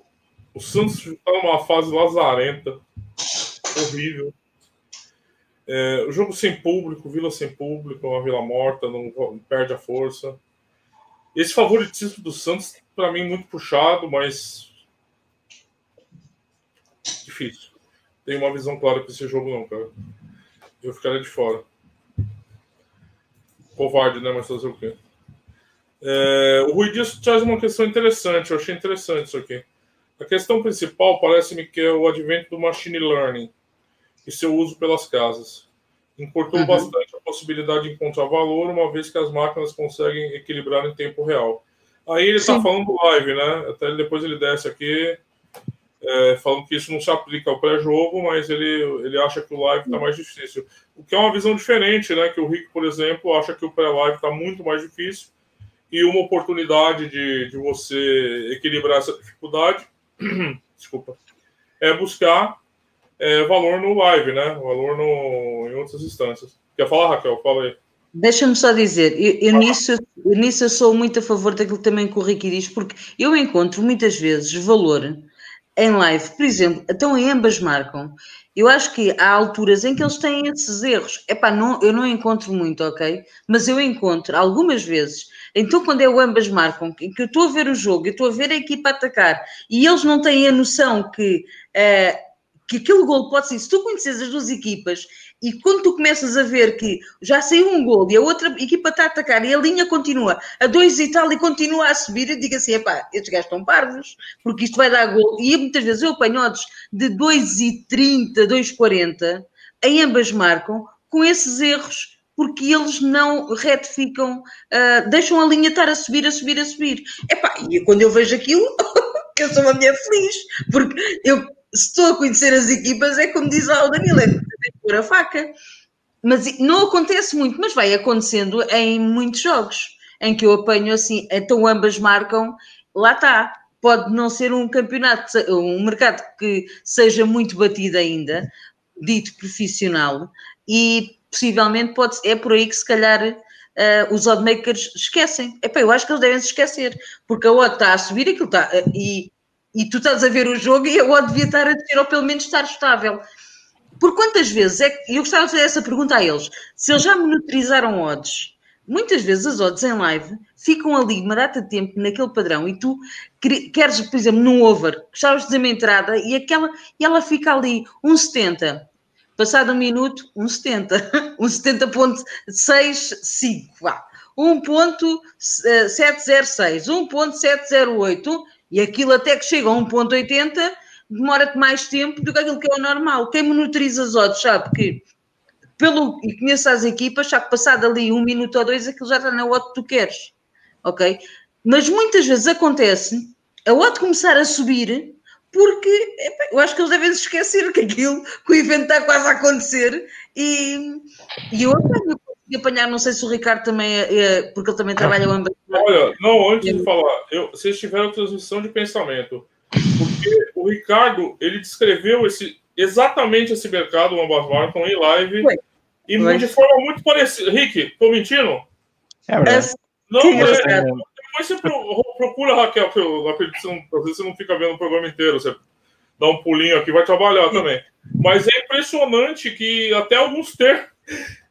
o Santos está numa fase lazarenta, horrível. É, o jogo sem público, Vila sem público, uma Vila morta, não perde a força. Esse favoritismo do Santos, para mim, muito puxado, mas difícil. Tenho uma visão clara para esse jogo, não, cara. Eu ficaria de fora. Covarde, né? Mas fazer o quê? É, o Rui Dias traz uma questão interessante, eu achei interessante isso aqui. A questão principal parece-me que é o advento do machine learning e seu uso pelas casas encurtou uhum. bastante possibilidade de encontrar valor, uma vez que as máquinas conseguem equilibrar em tempo real. Aí ele está falando do live, né? Até depois ele desce aqui, é, falando que isso não se aplica ao pré-jogo, mas ele, ele acha que o live está mais difícil. O que é uma visão diferente, né? Que o Rick, por exemplo, acha que o pré-live está muito mais difícil e uma oportunidade de, de você equilibrar essa dificuldade, (clears throat) desculpa, é buscar é, valor no live, né? Valor no, em outras instâncias. Quer falar, Raquel? Fala aí. Deixa-me só dizer, eu, eu nisso, nisso eu sou muito a favor daquilo também que o Ricky diz, porque eu encontro muitas vezes valor em live, por exemplo, então em ambas marcam. Eu acho que há alturas em que eles têm esses erros. Epá, não, eu não encontro muito, ok? Mas eu encontro algumas vezes. Então, quando é o ambas marcam, que eu estou a ver o jogo, eu estou a ver a equipa atacar e eles não têm a noção que uh, que aquele gol pode ser, se tu conheces as duas equipas e quando tu começas a ver que já saiu um gol e a outra equipa está a atacar e a linha continua a dois e tal e continua a subir, eu digo assim, epá, estes gajos estão parvos, porque isto vai dar gol. E muitas vezes eu apanho odds de 2,30, 2,40, em ambas marcam, com esses erros porque eles não retificam, uh, deixam a linha estar a subir, a subir, a subir. Epá, e quando eu vejo aquilo, (laughs) eu sou uma mulher feliz, porque eu se estou a conhecer as equipas, é como diz o Danilo, é pôr a faca. Mas não acontece muito, mas vai acontecendo em muitos jogos, em que eu apanho assim, então ambas marcam, lá está. Pode não ser um campeonato, um mercado que seja muito batido ainda, dito profissional, e possivelmente pode, é por aí que se calhar uh, os oddmakers esquecem. Epá, eu acho que eles devem se esquecer, porque a odd está a subir, aquilo está, uh, e, e tu estás a ver o jogo e a odd devia estar a descer, ou pelo menos estar estável. Por quantas vezes é que, eu gostava de fazer essa pergunta a eles, se eles já monitorizaram odds, muitas vezes as odds em live ficam ali uma data de tempo naquele padrão e tu queres, por exemplo, num over, gostavas de dizer uma entrada e, aquela, e ela fica ali, um 70, Passado um minuto, um 70. (laughs) Um 70.65, vá. 1.706, 1.708 e aquilo até que chega a 1.80 demora-te mais tempo do que aquilo que é o normal. Quem monitoriza os odds sabe que, pelo e conheço as equipas, sabe que passado ali um minuto ou dois aquilo já está na odd que tu queres, ok? Mas muitas vezes acontece a odd começar a subir porque eu acho que eles devem se esquecer que aquilo, que (laughs) o evento está quase a acontecer e, e eu apanho, consegui apanhar, não sei se o Ricardo também é, é porque ele também trabalha ambas. Olha, não, antes de falar, eu, vocês tiveram transmissão de pensamento, porque o Ricardo, ele descreveu esse, exatamente esse mercado, o ambas marcam em live, Foi. e Foi. de forma muito parecida. Rick, estou mentindo? É verdade. Não, é, depois você procura, Raquel, porque às vezes você não fica vendo o programa inteiro, você dá um pulinho aqui, vai trabalhar também. Mas é impressionante que até alguns termos.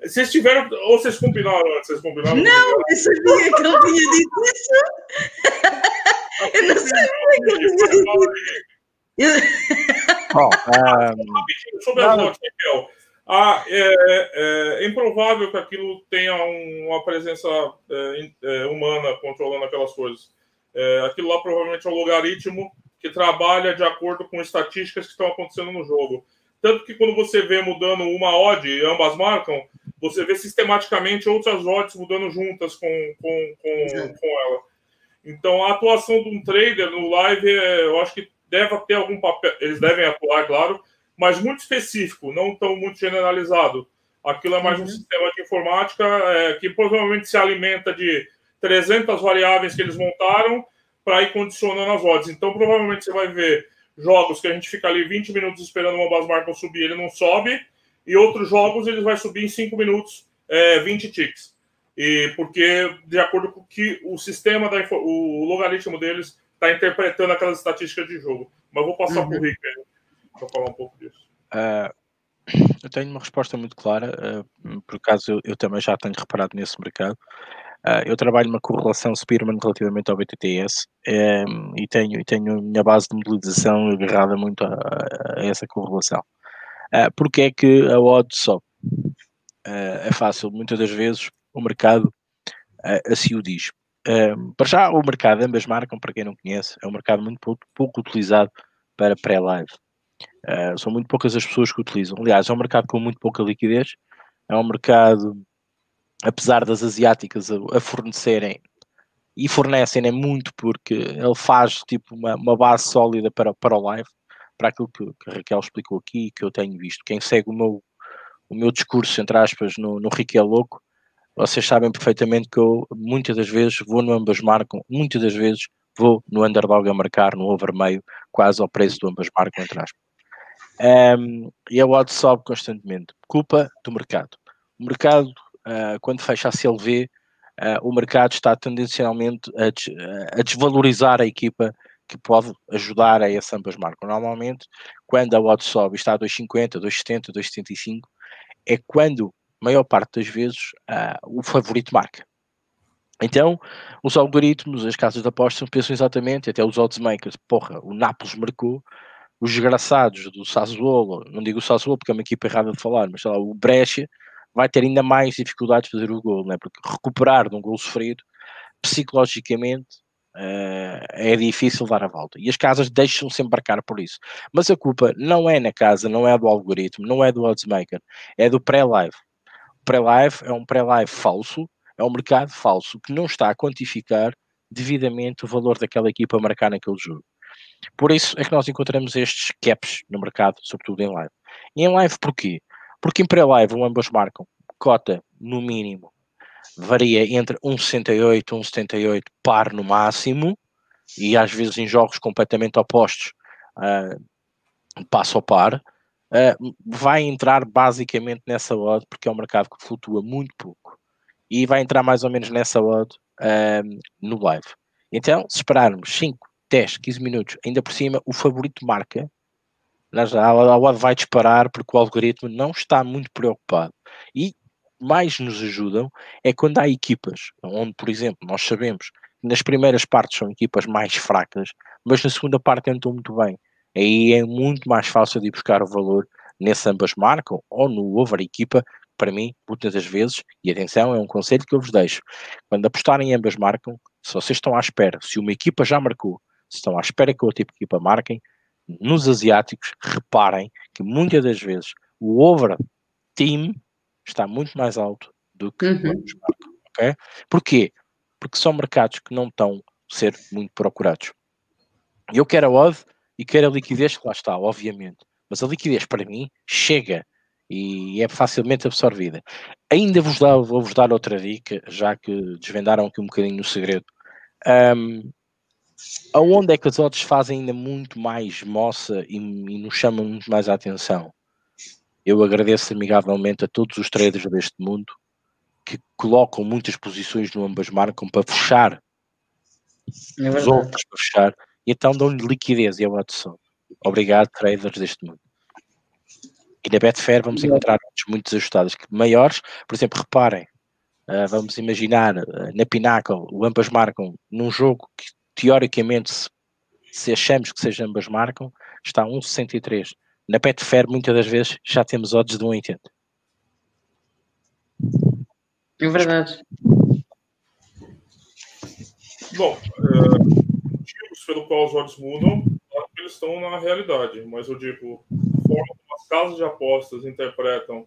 Vocês tiveram. Ou vocês combinaram antes? Vocês combinaram? Não, eu sabia que eu tinha dito isso. Eu não sabia que eu tinha dito isso. Bom, um... sobre as notas. Ah, é, é, é, improvável que aquilo tenha um, uma presença é, é, humana controlando aquelas coisas. É, aquilo lá provavelmente é um logaritmo que trabalha de acordo com estatísticas que estão acontecendo no jogo. Tanto que quando você vê mudando uma odd e ambas marcam, você vê sistematicamente outras odds mudando juntas com, com, com, com ela. Então, a atuação de um trader no live, eu acho que deve ter algum papel. Eles devem atuar, claro, mas muito específico, não tão muito generalizado. Aquilo é mais uhum. um sistema de informática é, que provavelmente se alimenta de 300 variáveis que eles montaram para ir condicionando as odds. Então, provavelmente você vai ver jogos que a gente fica ali 20 minutos esperando uma base marca subir, ele não sobe, e outros jogos ele vai subir em 5 minutos, é, 20 ticks. E porque, de acordo com que o sistema, da, o logaritmo deles está interpretando aquelas estatísticas de jogo. Mas vou passar uhum. para o Rick aí para falar um pouco disso. Uh, eu tenho uma resposta muito clara, uh, por acaso eu, eu, também já tenho reparado nesse mercado. Uh, eu trabalho uma correlação Spearman relativamente ao BTTS um, e, tenho, e tenho a minha base de modelização agarrada muito a, a essa correlação. Uh, porque é que a odd sobe? Uh, é fácil, muitas das vezes o mercado uh, assim o diz. para já, o mercado, ambas marcam, para quem não conhece, é um mercado muito pouco, pouco utilizado para pré-live. Uh, são muito poucas as pessoas que utilizam. Aliás, é um mercado com muito pouca liquidez. É um mercado, apesar das asiáticas a, fornecerem e fornecem né, muito porque ele faz tipo uma, uma, base sólida para, para o live, para aquilo que, que, a Raquel explicou aqui que eu tenho visto. Quem segue o meu, o meu discurso, entre aspas, no, no Rick é Louco, vocês sabem perfeitamente que eu muitas das vezes vou no ambas marcam, muitas das vezes vou no underdog a marcar no over meio, quase ao preço do ambas marcam, entre aspas. Um, e a odd sobe constantemente. Culpa do mercado. O mercado, uh, quando fecha a CLV, uh, ah, o mercado está tendencialmente a, des a, desvalorizar a equipa que pode ajudar a esse ambas marcas. Normalmente, quando a odd sobe está a 2,50, 2,70, 2,75, é quando, maior parte das vezes, uh, o favorito marca. Então, os algoritmos, as casas de apostas pensam exatamente, até os odds makers, porra, o Nápoles marcou, os desgraçados do Sassuolo, não digo o Sassuolo porque é uma equipa errada de falar, mas sei lá, o Brescia vai ter ainda mais dificuldades de fazer o gol, né? porque recuperar de um gol sofrido, psicologicamente, uh, é difícil dar a volta. E as casas deixam-se embarcar por isso. Mas a culpa não é na casa, não é do algoritmo, não é do oddsmaker, é do pré-live. pré-live é um pré-live falso, é um mercado falso que não está a quantificar devidamente o valor daquela equipa a marcar naquele jogo. Por isso é que nós encontramos estes caps no mercado, sobretudo em live. E em live porquê? Porque em pré-live ambas marcam. Cota no mínimo varia entre 1,68 e 1,78 par no máximo e às vezes em jogos completamente opostos uh, passo ao par. Uh, vai entrar basicamente nessa odd porque é um mercado que flutua muito pouco e vai entrar mais ou menos nessa odd uh, no live. Então se esperarmos 5, 10, 15 minutos ainda por cima o favorito marca a odd vai disparar porque o algoritmo não está muito preocupado. E mais nos ajudam é quando há equipas, onde, por exemplo, nós sabemos que nas primeiras partes são equipas mais fracas, mas na segunda parte entram muito bem. Aí é muito mais fácil de ir buscar o valor nesse ambas marcam ou no over equipa, para mim, muitas das vezes, e atenção, é um conselho que eu vos deixo. Quando apostarem em ambas marcam, se vocês estão à espera, se uma equipa já marcou, se estão à espera que outra equipa marquem, nos asiáticos, reparem que muitas das vezes o over team está muito mais alto do que uhum. o marcam, ok? Porquê? Porque são mercados que não estão a ser muito procurados. Eu quero a odd e quero a liquidez que lá está, obviamente. Mas a liquidez para mim chega e é facilmente absorvida. Ainda vos dá, vou-vos dar outra dica, já que desvendaram aqui um bocadinho o segredo. Um, aonde é que as odds fazem ainda muito mais moça e, e nos chamam muito mais a atenção? Eu agradeço amigavelmente a todos os traders deste mundo que colocam muitas posições no ambas marcam para fechar é os outros para fechar e então dão-lhe liquidez e é uma adição. Obrigado, traders deste mundo. E na Betfair vamos encontrar odds muito desajustadas, maiores, por exemplo, reparem, uh, vamos imaginar uh, na Pinnacle, o ambas marcam num jogo que teoricamente se, se achamos que seja ambas marcam, está a 1,63 na Betfair, muitas das vezes, já temos odds de 1,80. É verdade. Bom, é, motivos pelo qual os odds mudam, claro que eles estão na realidade, mas eu digo, a forma como as casas de apostas interpretam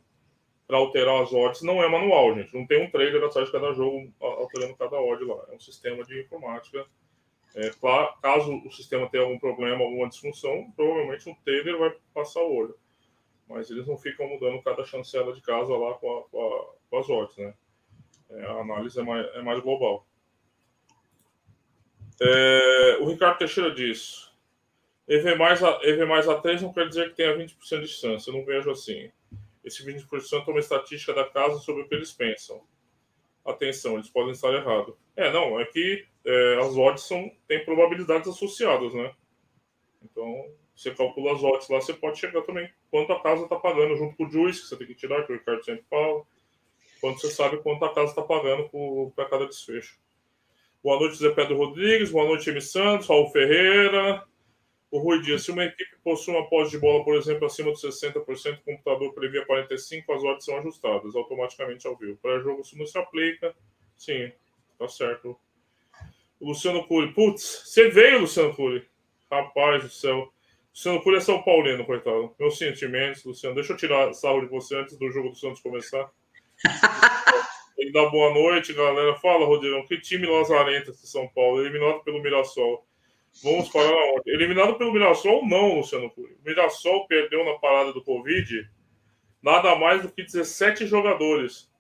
para alterar as odds não é manual, gente. Não tem um trader atrás de cada jogo alterando cada odd lá. É um sistema de informática é, caso o sistema tenha algum problema, alguma disfunção, provavelmente um trader vai passar o olho. Mas eles não ficam mudando cada chancela de casa lá com, a, com, a, com as odds, né? É, a análise é mais, é mais global. É, o Ricardo Teixeira diz: EV mais, a, EV mais A3 não quer dizer que tenha 20% de chance. Eu não vejo assim. Esse 20% é uma estatística da casa sobre o que eles pensam. Atenção, eles podem estar errados. É, não, é que é, as odds são, têm probabilidades associadas, né? Então, você calcula as odds lá, você pode chegar também quanto a casa está pagando junto com o juice, que você tem que tirar, que o Ricardo sempre fala. Quando você sabe quanto a casa está pagando para cada desfecho. Boa noite, Zé Pedro Rodrigues. Boa noite, M. Santos, Raul Ferreira. O Rui Dias, se uma equipe possui uma posse de bola, por exemplo, acima de 60%, o computador previa 45%, as odds são ajustadas automaticamente ao vivo. Para jogo, isso não se aplica. Sim, tá certo. Luciano Cury. Putz, você veio, Luciano Cury. Rapaz do céu. Luciano Cury é São Paulino, coitado. Meus sentimentos, Luciano. Deixa eu tirar sarro de você antes do jogo do Santos começar. (laughs) Ele dá boa noite, galera. Fala, Rodrigão. Que time lazarento de São Paulo, eliminado pelo Mirassol. Vamos falar onde? Eliminado pelo Mirassol, não, Luciano Cury. O Mirassol perdeu na parada do Covid nada mais do que 17 jogadores.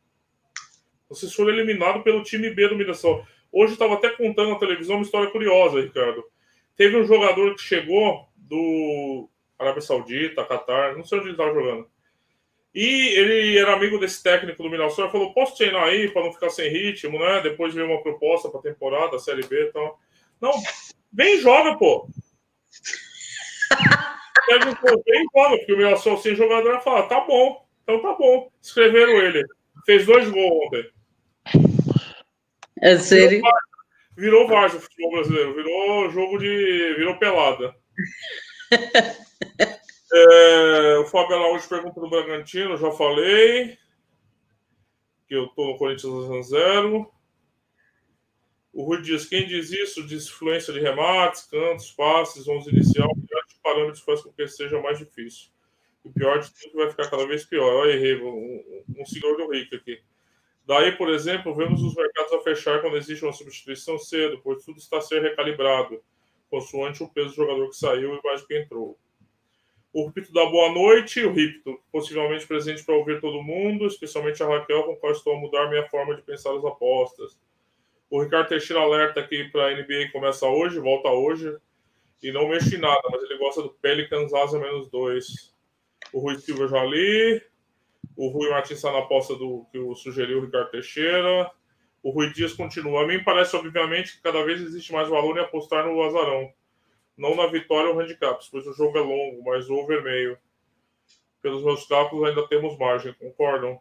Vocês foram eliminados pelo time B do Mirassol. Hoje estava até contando na televisão uma história curiosa, Ricardo. Teve um jogador que chegou do Arábia Saudita, Qatar, não sei onde ele estava jogando. E ele era amigo desse técnico do Mirassol e falou: Posso treinar aí para não ficar sem ritmo, né? Depois veio uma proposta para a temporada, Série B e tal. Não, vem e joga, pô. (laughs) Pô, vem e joga, porque o Mirassol sem jogador vai falar: Tá bom, então tá bom. Escreveram ele. Fez dois gols ontem. É sério? Virou Varsa o futebol brasileiro, virou jogo de. virou pelada. (laughs) é, o Fábio Araújo pergunta do Bragantino, já falei. Que eu tô no Corinthians 0. O Rui diz: quem diz isso diz influência de remates, cantos, passes, 11 inicial, que parâmetros faz com que seja mais difícil. O pior de tudo vai ficar cada vez pior. Olha, errei um, um senhor do rico aqui. Daí, por exemplo, vemos os mercados a fechar quando existe uma substituição cedo, pois tudo está a ser recalibrado, consoante o peso do jogador que saiu e mais que entrou. O Ripto dá boa noite, o Ripto, possivelmente presente para ouvir todo mundo, especialmente a Raquel, com qual estou a mudar minha forma de pensar as apostas. O Ricardo Teixeira alerta aqui para a NBA começa hoje, volta hoje, e não mexe em nada, mas ele gosta do Pelicans Asa menos dois. O Rui Silva já li, o Rui Martins está na aposta do que o sugeriu o Ricardo Teixeira. O Rui Dias continua. A mim parece, obviamente, que cada vez existe mais valor em apostar no Azarão. Não na vitória ou handicaps, pois o jogo é longo, mas o over meio. Pelos meus cálculos, ainda temos margem, concordam?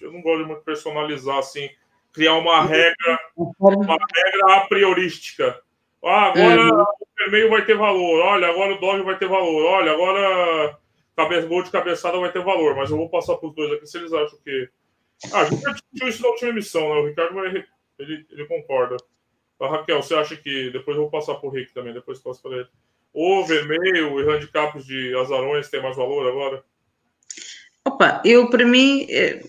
Eu não gosto de muito personalizar assim, criar uma regra, uma regra a priorística. Ah, agora uhum. o vermelho vai ter valor. Olha, agora o Dodge vai ter valor. Olha, agora cabeça, gol de cabeçada vai ter valor. Mas eu vou passar para os dois aqui se eles acham que. Ah, a gente já discutiu isso na última emissão, né? O Ricardo vai, ele, ele concorda. A Raquel, você acha que. Depois eu vou passar para o Rick também, depois passo para ele. O vermelho e handicaps de azarões tem mais valor agora? Opa, eu para mim. Eh,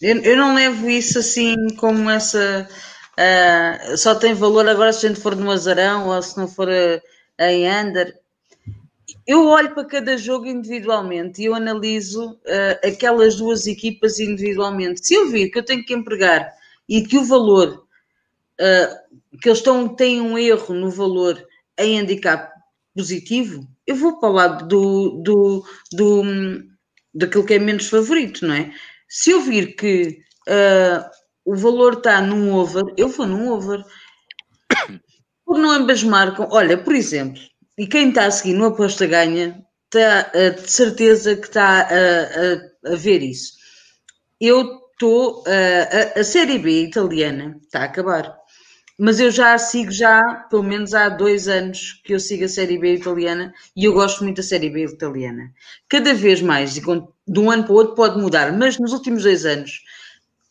eu, eu não levo isso assim como essa Uh, só tem valor agora se a gente for no Azarão ou se não for uh, em Under. Eu olho para cada jogo individualmente e eu analiso uh, aquelas duas equipas individualmente. Se eu vir que eu tenho que empregar e que o valor que eles estão, têm um erro no valor em handicap positivo, eu vou para o lado do, do, do, daquilo que é menos favorito, não é? Se eu vir que uh, o valor está num over, eu vou num over. Por não ambas marcam, olha, por exemplo, e quem está a seguir no aposta ganha, está uh, de certeza que está a, a, a ver isso. Eu estou, uh, a, a Série B italiana está a acabar, mas eu já a sigo já, pelo menos há dois anos que eu sigo a Série B italiana e eu gosto muito da Série B italiana. Cada vez mais, e de um ano para o outro pode mudar, mas nos últimos dois anos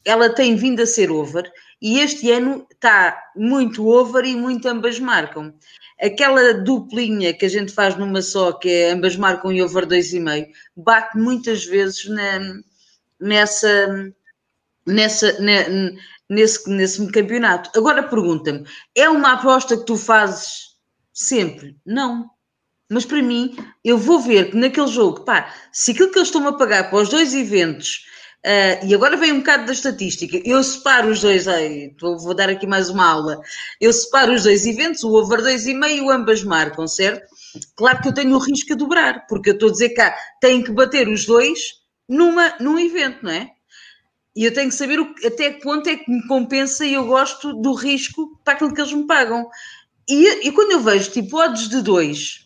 ela tem vindo a ser over e este ano está muito over e muito ambas marcam. Aquela duplinha que a gente faz numa só, que é ambas marcam e over 2,5, bate muitas vezes na, nessa, nessa, nesse, nesse campeonato. Agora pergunta-me, é uma aposta que tu fazes sempre? Não. Mas para mim, eu vou ver que naquele jogo, pá, se aquilo que eles estão a pagar para os dois eventos Uh, e agora vem um bocado da estatística. Eu separo os dois, aí, vou dar aqui mais uma aula. Eu separo os dois eventos, o over 2,5 ambas marcam, certo? Claro que eu tenho o risco a dobrar, porque eu estou a dizer cá, tem que bater os dois numa, num evento, não é? E eu tenho que saber o, até que ponto é que me compensa e eu gosto do risco para aquilo que eles me pagam. E, e quando eu vejo tipo odds de 2,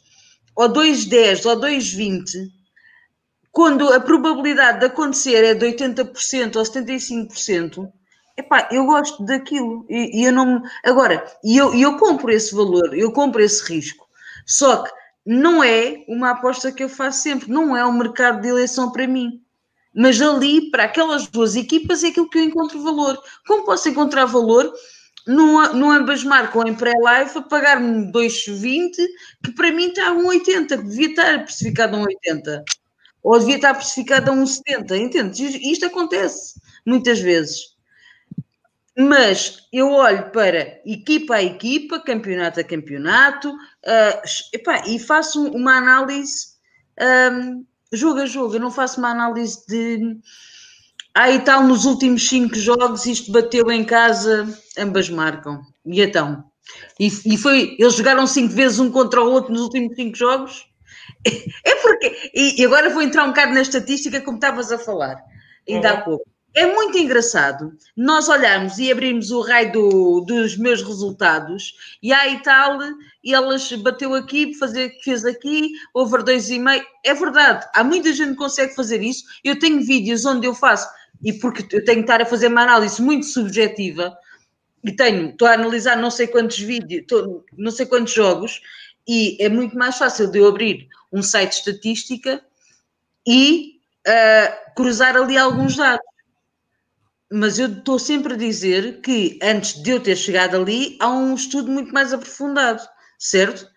ou 2,10, ou 2,20, quando a probabilidade de acontecer é de 80% ou 75%, epá, eu gosto daquilo. E, e eu não. Agora, e eu, eu compro esse valor, eu compro esse risco. Só que não é uma aposta que eu faço sempre, não é um mercado de eleição para mim. Mas ali, para aquelas duas equipas, é aquilo que eu encontro valor. Como posso encontrar valor no, no ambas marcam em pré-live a pagar-me 2,20, que para mim está a 1,80, que devia estar precificado a 1,80 ou devia estar precificado a 1,70, entende? Isto acontece muitas vezes. Mas eu olho para equipa a equipa, campeonato a campeonato, uh, epá, e faço uma análise um, jogo a jogo. Eu não faço uma análise de. Ah, e tal, nos últimos cinco jogos isto bateu em casa, ambas marcam. E então? E, e foi, eles jogaram cinco vezes um contra o outro nos últimos cinco jogos? (laughs) É porque, e agora vou entrar um bocado na estatística, como estavas a falar, ainda uhum. há pouco. É muito engraçado nós olharmos e abrirmos o raio do, dos meus resultados e aí tal, e elas bateu aqui, fazer, fez aqui, over dois e meio. É verdade, há muita gente que consegue fazer isso. Eu tenho vídeos onde eu faço, e porque eu tenho que estar a fazer uma análise muito subjetiva, e tenho, estou a analisar não sei quantos vídeos, estou, não sei quantos jogos, e é muito mais fácil de eu abrir um site de estatística e uh, cruzar ali alguns dados. Mas eu estou sempre a dizer que antes de eu ter chegado ali, há um estudo muito mais aprofundado, certo?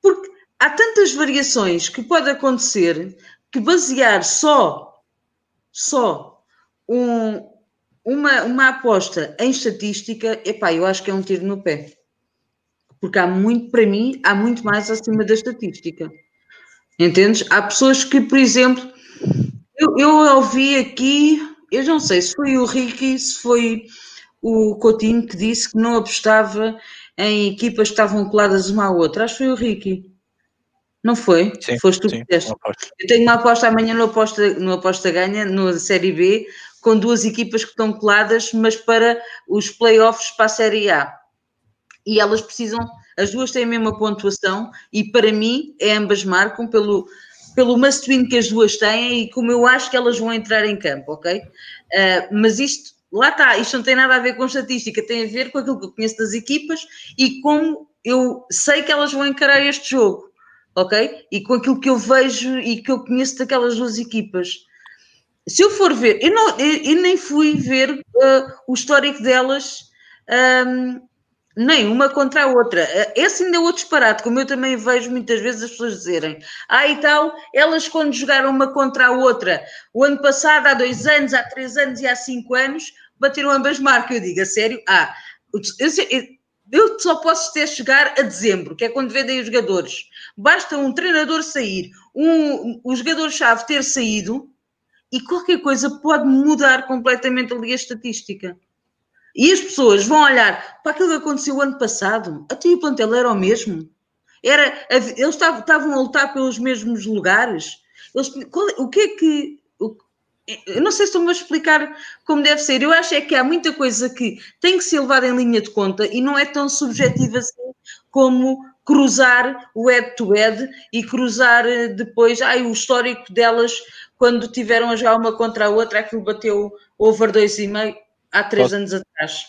Porque há tantas variações que pode acontecer que basear só, só um, uma, uma aposta em estatística, epá, eu acho que é um tiro no pé. Porque há muito, para mim, há muito mais acima da estatística. Entendes? Há pessoas que, por exemplo, eu, eu ouvi aqui, eu não sei se foi o Ricky, se foi o Coutinho que disse que não apostava em equipas que estavam coladas uma à outra. Acho que foi o Ricky. Não foi? Sim, Foste tu que disseste. Eu tenho uma aposta amanhã no aposta, no aposta ganha, no Série B, com duas equipas que estão coladas, mas para os playoffs para a Série A. E elas precisam, as duas têm a mesma pontuação, e para mim, é ambas marcam pelo, pelo must win que as duas têm e como eu acho que elas vão entrar em campo, ok? Ah, mas isto, lá está, isto não tem nada a ver com estatística, tem a ver com aquilo que eu conheço das equipas e como eu sei que elas vão encarar este jogo, ok? E com aquilo que eu vejo e que eu conheço daquelas duas equipas. Se eu for ver, eu, não, eu, eu nem fui ver ah, o histórico delas, ahm, nem uma contra a outra. Ah, Esse ainda é outro disparate, como eu também vejo muitas vezes as pessoas dizerem. Ah, e tal, elas quando jogaram uma contra a outra, o ano passado, há dois anos, há três anos e há cinco anos, bateram ambas marcas. Eu digo, a sério? Ah, eu só posso ter chegar a dezembro, que é quando vendem os jogadores. Basta um treinador sair, um, o jogador-chave ter saído, e qualquer coisa pode mudar completamente ali a estatística. E as pessoas vão olhar para aquilo que aconteceu ano passado, até o plantel era o mesmo. Era, eles estavam, a lutar pelos mesmos lugares. Eles, qual- o que é que. o- eu não sei se estou-me a explicar como deve ser. Eu acho é que há muita coisa que tem que ser levada em linha de conta e não é tão subjetiva assim como cruzar o head-to-head e cruzar eh, depois ai, o histórico delas quando tiveram a jogar uma contra a outra, aquilo bateu over 2,5 há três Posso- anos atrás.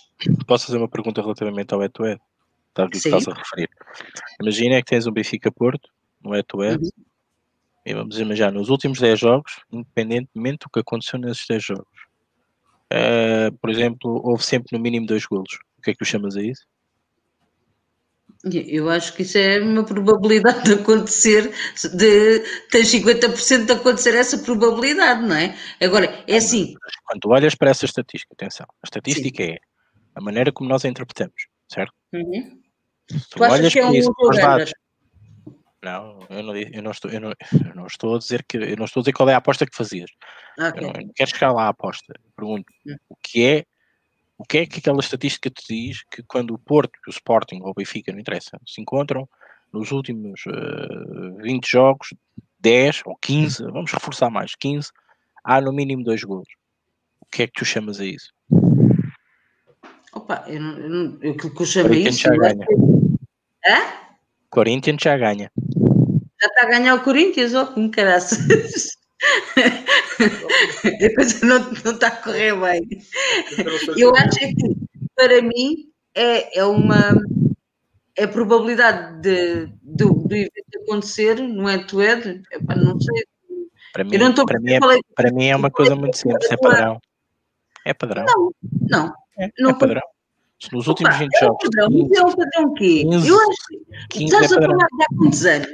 Posso fazer uma pergunta relativamente ao head-to-head? Está o que Sim. estás a referir. Imagina que tens um Benfica Porto, no head-to-head, Uhum. e vamos imaginar, nos últimos 10 jogos, independentemente do que aconteceu nesses 10 jogos, eh, por exemplo, houve sempre no mínimo dois golos. O que é que tu chamas a isso? Eu acho que isso é uma probabilidade de acontecer, de tem 50% de acontecer essa probabilidade, não é? Agora, é assim, Quando tu olhas para essa estatística, atenção, a estatística é a maneira como nós a interpretamos, certo? uhum. Tu achas olhas que é um isso, dados, não, eu não, eu não estou, eu não, eu não estou a dizer que eu não estou a dizer qual é a aposta que fazias. Ah, Eu não, eu não quero chegar lá à aposta. Eu Pergunto Hum. o que é o que é que aquela estatística te diz que quando o Porto, o Sporting ou o Benfica, não interessa, se encontram nos últimos eh, 20 jogos, 10 ou 15, vamos reforçar mais, 15, há no mínimo dois golos. O que é que tu chamas a isso? Opa, eu não, eu aquilo que eu chamo a Corinthians isso. já acho ganha. que- Hã? Corinthians já ganha. Já está a ganhar o Corinthians, ó, como caraças. (laughs) A coisa não, não está a correr bem. Eu acho é que, para mim, é, é uma. É a probabilidade de, do, do evento acontecer no head-to-head, epá, não sei. Para mim, Eu não estou a para, mim é, é, para mim é uma coisa muito simples, é padrão. É padrão. Não, É, não é padrão. Se nos últimos Opa, 20 é um jogos, padrão, mas é um padrão quê? 15, Eu acho que 15 estás é a falar de há muitos anos.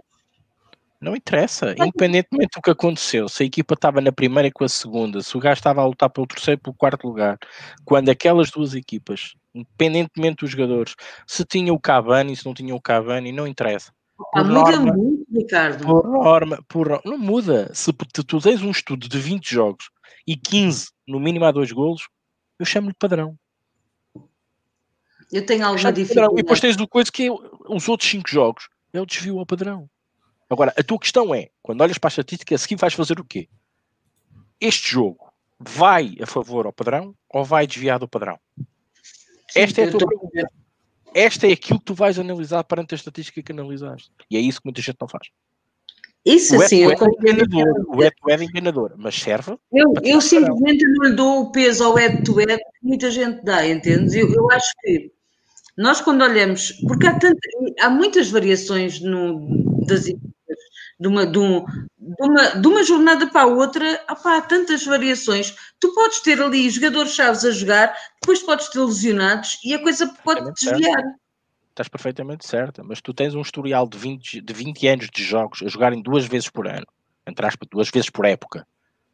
Não interessa, independentemente do que aconteceu, se a equipa estava na primeira com a segunda, se o gajo estava a lutar pelo terceiro e pelo quarto lugar, quando aquelas duas equipas, independentemente dos jogadores, se tinha o Cavani, se não tinha o Cavani, não interessa. Por muda norma- muito, Ricardo. Por norma, por, não muda. Se tu, tens um estudo de 20 jogos e 15 no mínimo há dois golos, eu chamo-lhe padrão. Eu tenho Eu alguma chamo-lhe padrão. E depois dificuldade. tens o coisa que é os outros 5 jogos, é o desvio ao padrão. Agora, a tua questão é, quando olhas para a estatística, a seguir vais fazer o quê? Este jogo vai a favor ao padrão ou vai desviar do padrão? Sim, Esta é a tua tô- pergunta. Esta é aquilo que tu vais analisar perante a estatística que analisaste. E é isso que muita gente não faz. Isso O assim, eu, head-to-head é enganador. O head-to-head é enganador, mas serve eu, eu simplesmente não lhe dou o peso ao head-to-head que muita gente dá, entendes? Eu, eu acho que nós quando olhamos, porque há, tanta- há muitas variações no, das de uma, de, um- de uma, de uma jornada para a outra, opá, há tantas variações. Tu podes ter ali jogadores-chaves a jogar, depois podes ter lesionados e a coisa pode Perfeitamente certo. desviar. Estás perfeitamente certa, mas tu tens um historial de 20, de 20 anos de jogos a jogarem duas vezes por ano. entre aspas, duas vezes por época,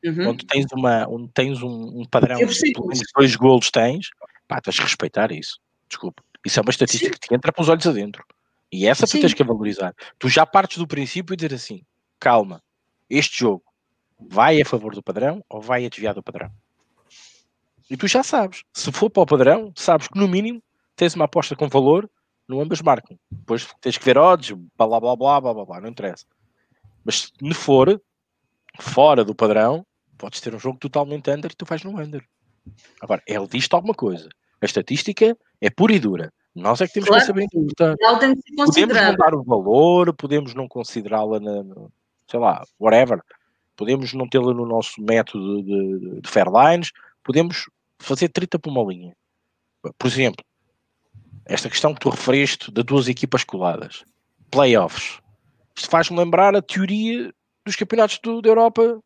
Uhum. onde tens, uma, onde tens um, um padrão de pelo menos dois golos tens, pá, tens respeitar isso. Desculpa. Isso é uma estatística Sim. que te entra pelos olhos adentro. E essa tu Sim. tens que valorizar. Tu já partes do princípio e dizer assim: calma, este jogo vai a favor do padrão ou vai a desviar do padrão? E tu já sabes. Se for para o padrão, sabes que no mínimo tens uma aposta com valor, no ambas marcam. Depois tens que ver odds, blá blá blá blá blá blá, não interessa. Mas se for fora do padrão, podes ter um jogo totalmente under e tu vais no under. Agora, ele diz-te alguma coisa. A estatística é pura e dura. Nós é que temos Claro. que saber interpretar. Ela tem que Podemos não dar o valor, podemos não considerá-la, sei lá, whatever. Podemos não tê-la no nosso método de, de, de Fairlines. Podemos fazer 30 por uma linha. Por exemplo, esta questão que tu referiste de duas equipas coladas. Playoffs. Isto faz-me lembrar a teoria dos campeonatos do- da Europa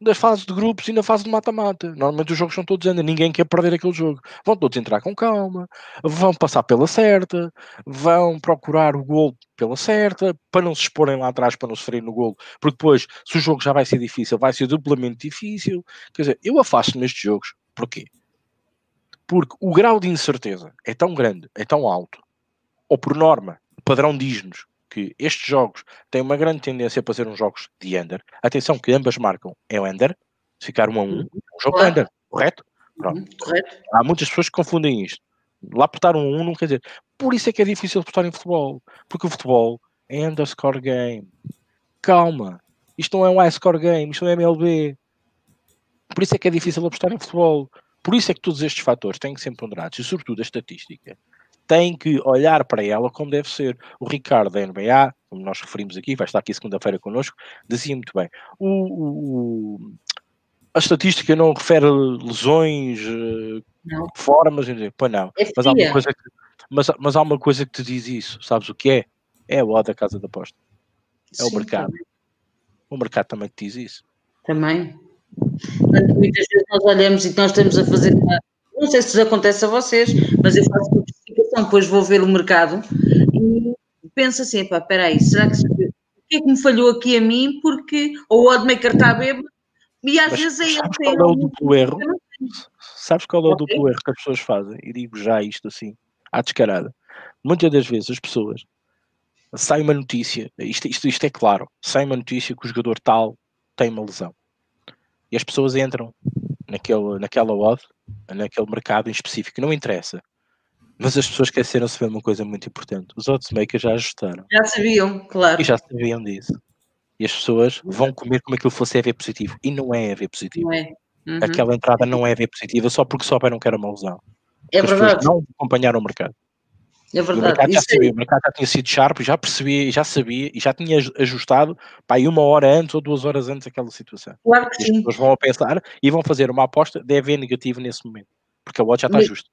das fases de grupos e na fase de mata-mata. Normalmente os jogos são todos andando, ninguém quer perder aquele jogo. Vão todos entrar com calma, vão passar pela certa, vão procurar o gol pela certa, para não se exporem lá atrás, para não sofrerem no gol, porque depois, se o jogo já vai ser difícil, vai ser duplamente difícil. Quer dizer, eu afasto nestes jogos. Porquê? Porque o grau de incerteza é tão grande, é tão alto, ou por norma, o padrão diz-nos que estes jogos têm uma grande tendência para serem jogos de under. Atenção que ambas marcam é under, se ficar um a um, é um jogo Claro. under, correto? Pronto. Uhum, Correto? Há muitas pessoas que confundem isto. Lá apertar um 1 não quer dizer. Por isso é que é difícil apostar em futebol. Porque o futebol é underscore game. Calma. Isto não é um high score game, isto não é MLB. Por isso é que é difícil apostar em futebol. Por isso é que todos estes fatores têm que ser ponderados e, sobretudo, a estatística tem que olhar para ela como deve ser. O Ricardo da NBA, como nós referimos aqui, vai estar aqui segunda-feira connosco, dizia muito bem. O, o- o- a estatística não refere lesões, eh, Não. formas, pá, não. É Mas há, uma coisa que, mas, mas há uma coisa que te diz isso. Sabes o que é? É o da casa de aposta. É o Sim, mercado. O mercado também te diz isso. Também. Portanto, muitas vezes nós olhamos e nós estamos a fazer uma. Não sei se isso acontece a vocês, mas eu faço depois vou ver o mercado e penso assim: pá, espera aí, será que. O que é que me falhou aqui a mim? Porque ou o oddmaker está bêbado e às Mas vezes é ele sabes qual é o algum- duplo erro? Sabes qual é o duplo erro que as pessoas fazem? E digo já isto assim, à descarada. Muitas das vezes as pessoas sai uma notícia, isto, isto, isto é claro, sai uma notícia que o jogador tal tem uma lesão. E as pessoas entram naquele, naquela odd, naquele mercado em específico, não interessa. Mas as pessoas esqueceram-se de ver uma coisa muito importante. Os oddsmakers já ajustaram Já sabiam, claro. e já sabiam disso. E as pessoas vão comer como aquilo fosse EV positivo. E não é EV positivo. Não é? Uhum. Aquela entrada não é EV positiva só porque souberam que era uma lesão. É Porque as pessoas verdade, não acompanharam o mercado. é E o verdade. mercado já Isso sabia, o mercado já tinha sido sharp, já percebia, e já sabia e já tinha aj- ajustado para aí uma hora antes ou duas horas antes daquela situação. é, claro que E as sim. pessoas vão a pensar e vão fazer uma aposta de EV negativo nesse momento. Porque a odd já está justa.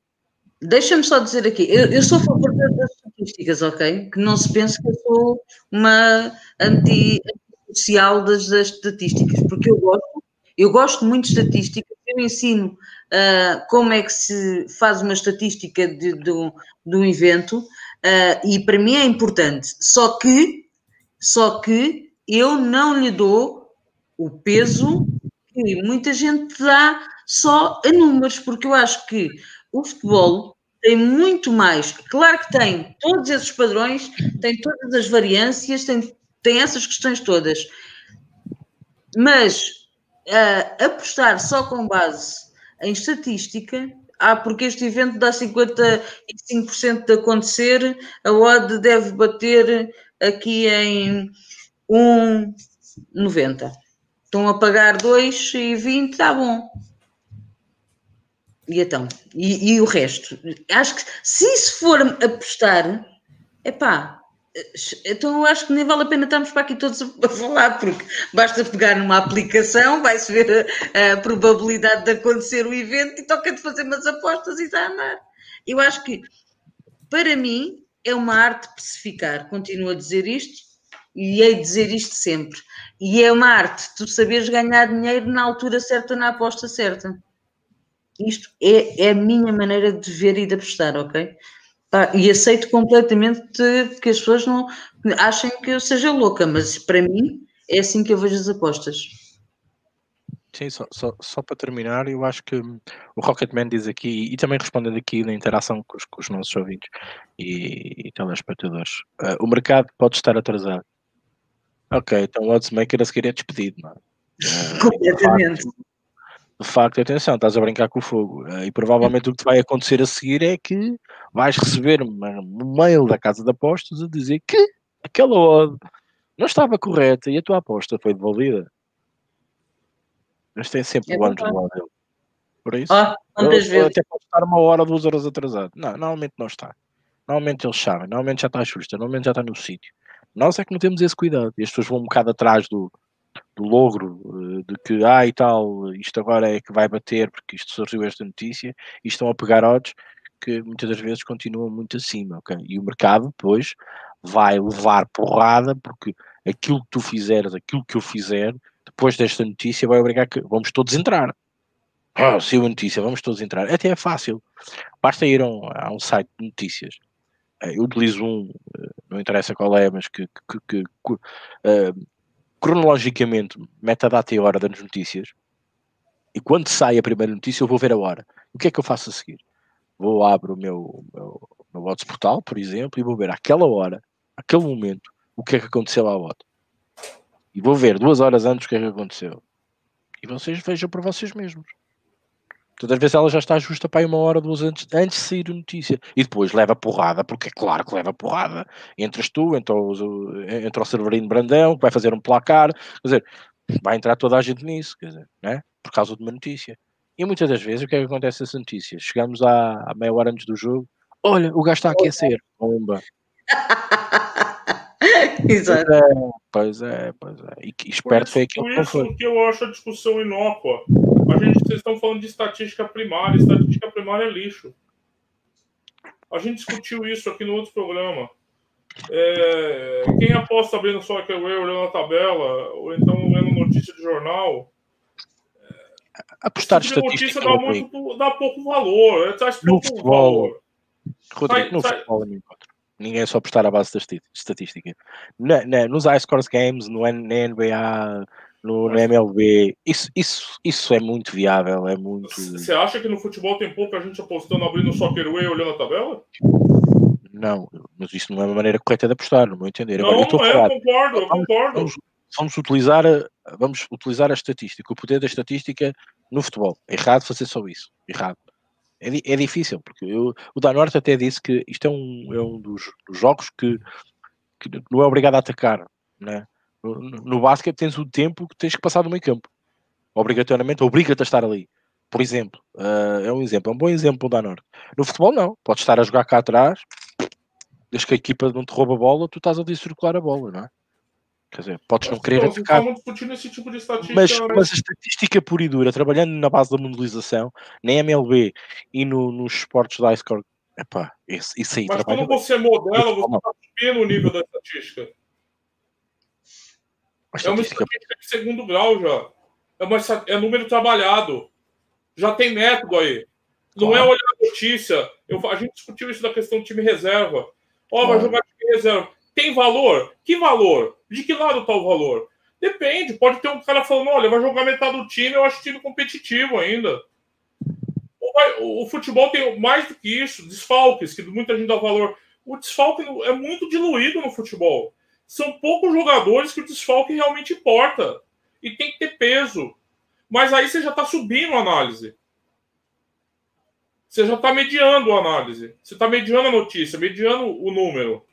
Deixa-me só dizer aqui, eu, eu sou a favor das estatísticas, ok? Que não se pense que eu sou uma anti- antissocial das, das estatísticas, porque eu gosto, eu gosto muito de estatísticas, eu ensino ah, como é que se faz uma estatística de, de um- de um evento ah, e para mim é importante. Só que, só que eu não lhe dou o peso que muita gente dá só a números, porque eu acho que o futebol tem muito mais. Claro que tem todos esses padrões, tem todas as variâncias, tem, tem essas questões todas. Mas ah, apostar só com base em estatística, ah, porque este evento dá 55% de acontecer, a odd deve bater aqui em 1,90. Estão a pagar 2,20, está bom. E então? E, e o resto? Acho que se isso for apostar, epá, então eu acho que nem vale a pena estarmos para aqui todos a (laughs) falar, porque basta pegar numa aplicação, vai-se ver a, a probabilidade de acontecer o evento e toca de fazer umas apostas e está a andar. Eu acho que, para mim, é uma arte especificar. Continuo a dizer isto e hei de dizer isto sempre. E é uma arte tu saberes ganhar dinheiro na altura certa, na aposta certa. Isto é, é a minha maneira de ver e de apostar, ok? Pá, e aceito completamente que as pessoas não achem que eu seja louca, mas para mim é assim que eu vejo as apostas. Sim, só, só, só para terminar, eu acho que o Rocketman diz aqui, e também respondendo aqui na interação com os, com os nossos ouvintes e, e telespectadores, uh, o mercado pode estar atrasado. Ok, então o oddsmaker a seguir é despedido, não é? (laughs) Uh, Completamente. De facto, atenção, estás a brincar com o fogo. Uh, e provavelmente o que vai acontecer a seguir é que vais receber um mail da casa de apostas a dizer que aquela odd não estava correta e a tua aposta foi devolvida. Mas tem sempre é o ano do lado dele. Por isso, ah, vezes. até pode estar uma hora, duas horas atrasado. Não, normalmente não está. Normalmente eles sabem, normalmente já está justa, normalmente já está no sítio. Nós é que não temos esse cuidado. E as pessoas vão um bocado atrás do, do logro, eh, de que, ah, e tal, isto agora é que vai bater, porque isto surgiu esta notícia, e estão a pegar odds que muitas das vezes continuam muito acima, ok? E o mercado depois vai levar porrada, porque aquilo que tu fizeres, aquilo que eu fizer, depois desta notícia vai obrigar que vamos todos entrar. Ah, se a notícia, vamos todos entrar. Até é fácil. Basta ir a um, a um site de notícias. Eh, eu utilizo um, eh, não interessa qual é, mas que, que, que, que uh, cronologicamente mete a data e hora das notícias. E quando sai a primeira notícia, eu vou ver a hora. O que é que eu faço a seguir? Vou abro o meu, meu, meu portal, por exemplo, e vou ver àquela hora, aquele momento, o que é que aconteceu à voto e vou ver duas horas antes o que é que aconteceu. E vocês vejam por vocês mesmos. Todas as vezes ela já está justa para aí uma hora, duas antes, antes de sair a notícia. E depois leva porrada, porque é claro que leva porrada. Entras tu, entra o, entra o Severino Brandão, que vai fazer um placar. Quer dizer, vai entrar toda a gente nisso, quer dizer, né? por causa de uma notícia. E muitas das vezes o que é que acontece nessa notícia? Chegamos à, à meia hora antes do jogo, olha, o gajo está a aquecer. Bomba. (laughs) Exato. Pois é, pois é. E que esperto foi aquilo que foi. que eu acho a discussão inócua. A gente, vocês estão falando de estatística primária. Estatística primária é lixo. A gente discutiu isso aqui no outro programa. É, quem aposta abrindo só aquele olhando a tabela, ou então lendo notícia de jornal. Apostar tipo estatística. notícia dá, muito, dá pouco valor. É, traz pouco futebol, valor. Rodrigo, sai, no sai, futebol é Ninguém é só prestar a base da estatística. Na, na, nos iScores Games, no, na NBA, no, no, MLB, isso, isso, isso é muito viável. É muito. Você acha que no futebol tem pouca gente apostando abrindo o Soccer Way olhando a tabela? Não, mas isso não é uma maneira correta de apostar, no meu entender. Não, Agora, não é, eu concordo, eu concordo. Vamos, vamos, utilizar vamos utilizar a estatística, o poder da estatística no futebol. É errado fazer só isso. Errado. É, é difícil, porque eu, o Danorte até disse que isto é um, é um dos, dos jogos que, que, não é obrigado a atacar. Né? No, no basquete tens o tempo que tens que passar no meio campo. Obrigatoriamente, obriga-te a estar ali. Por exemplo, uh, é um exemplo, é um bom exemplo da Norte. No futebol, não. Podes estar a jogar cá atrás, desde que a equipa não te rouba a bola, tu estás ali a circular a bola, não é? Quer dizer, podes não querer atacar. Tipo estatística, mas, mas a estatística pura e dura, trabalhando na base da modelização, na MLB e no, nos esportes da iScore, epá, isso, isso aí Mas quando você modela, você está subindo o nível da estatística. É uma estatística de segundo grau já. É, uma, é número trabalhado. Já tem método aí. Não é claro. é olhar a notícia. Eu, a gente discutiu isso da questão do time reserva. Ó, oh, vai jogar time reserva. Tem valor? Que valor? De que lado está o valor? Depende. Pode ter um cara falando: olha, vai jogar metade do time, eu acho time competitivo ainda. O, o futebol tem mais do que isso, desfalques, que muita gente dá valor. O desfalque é muito diluído no futebol. São poucos jogadores que o desfalque realmente importa. E tem que ter peso. Mas aí você já está subindo a análise. Você já está mediando a análise. Você está mediando a notícia, mediando o número.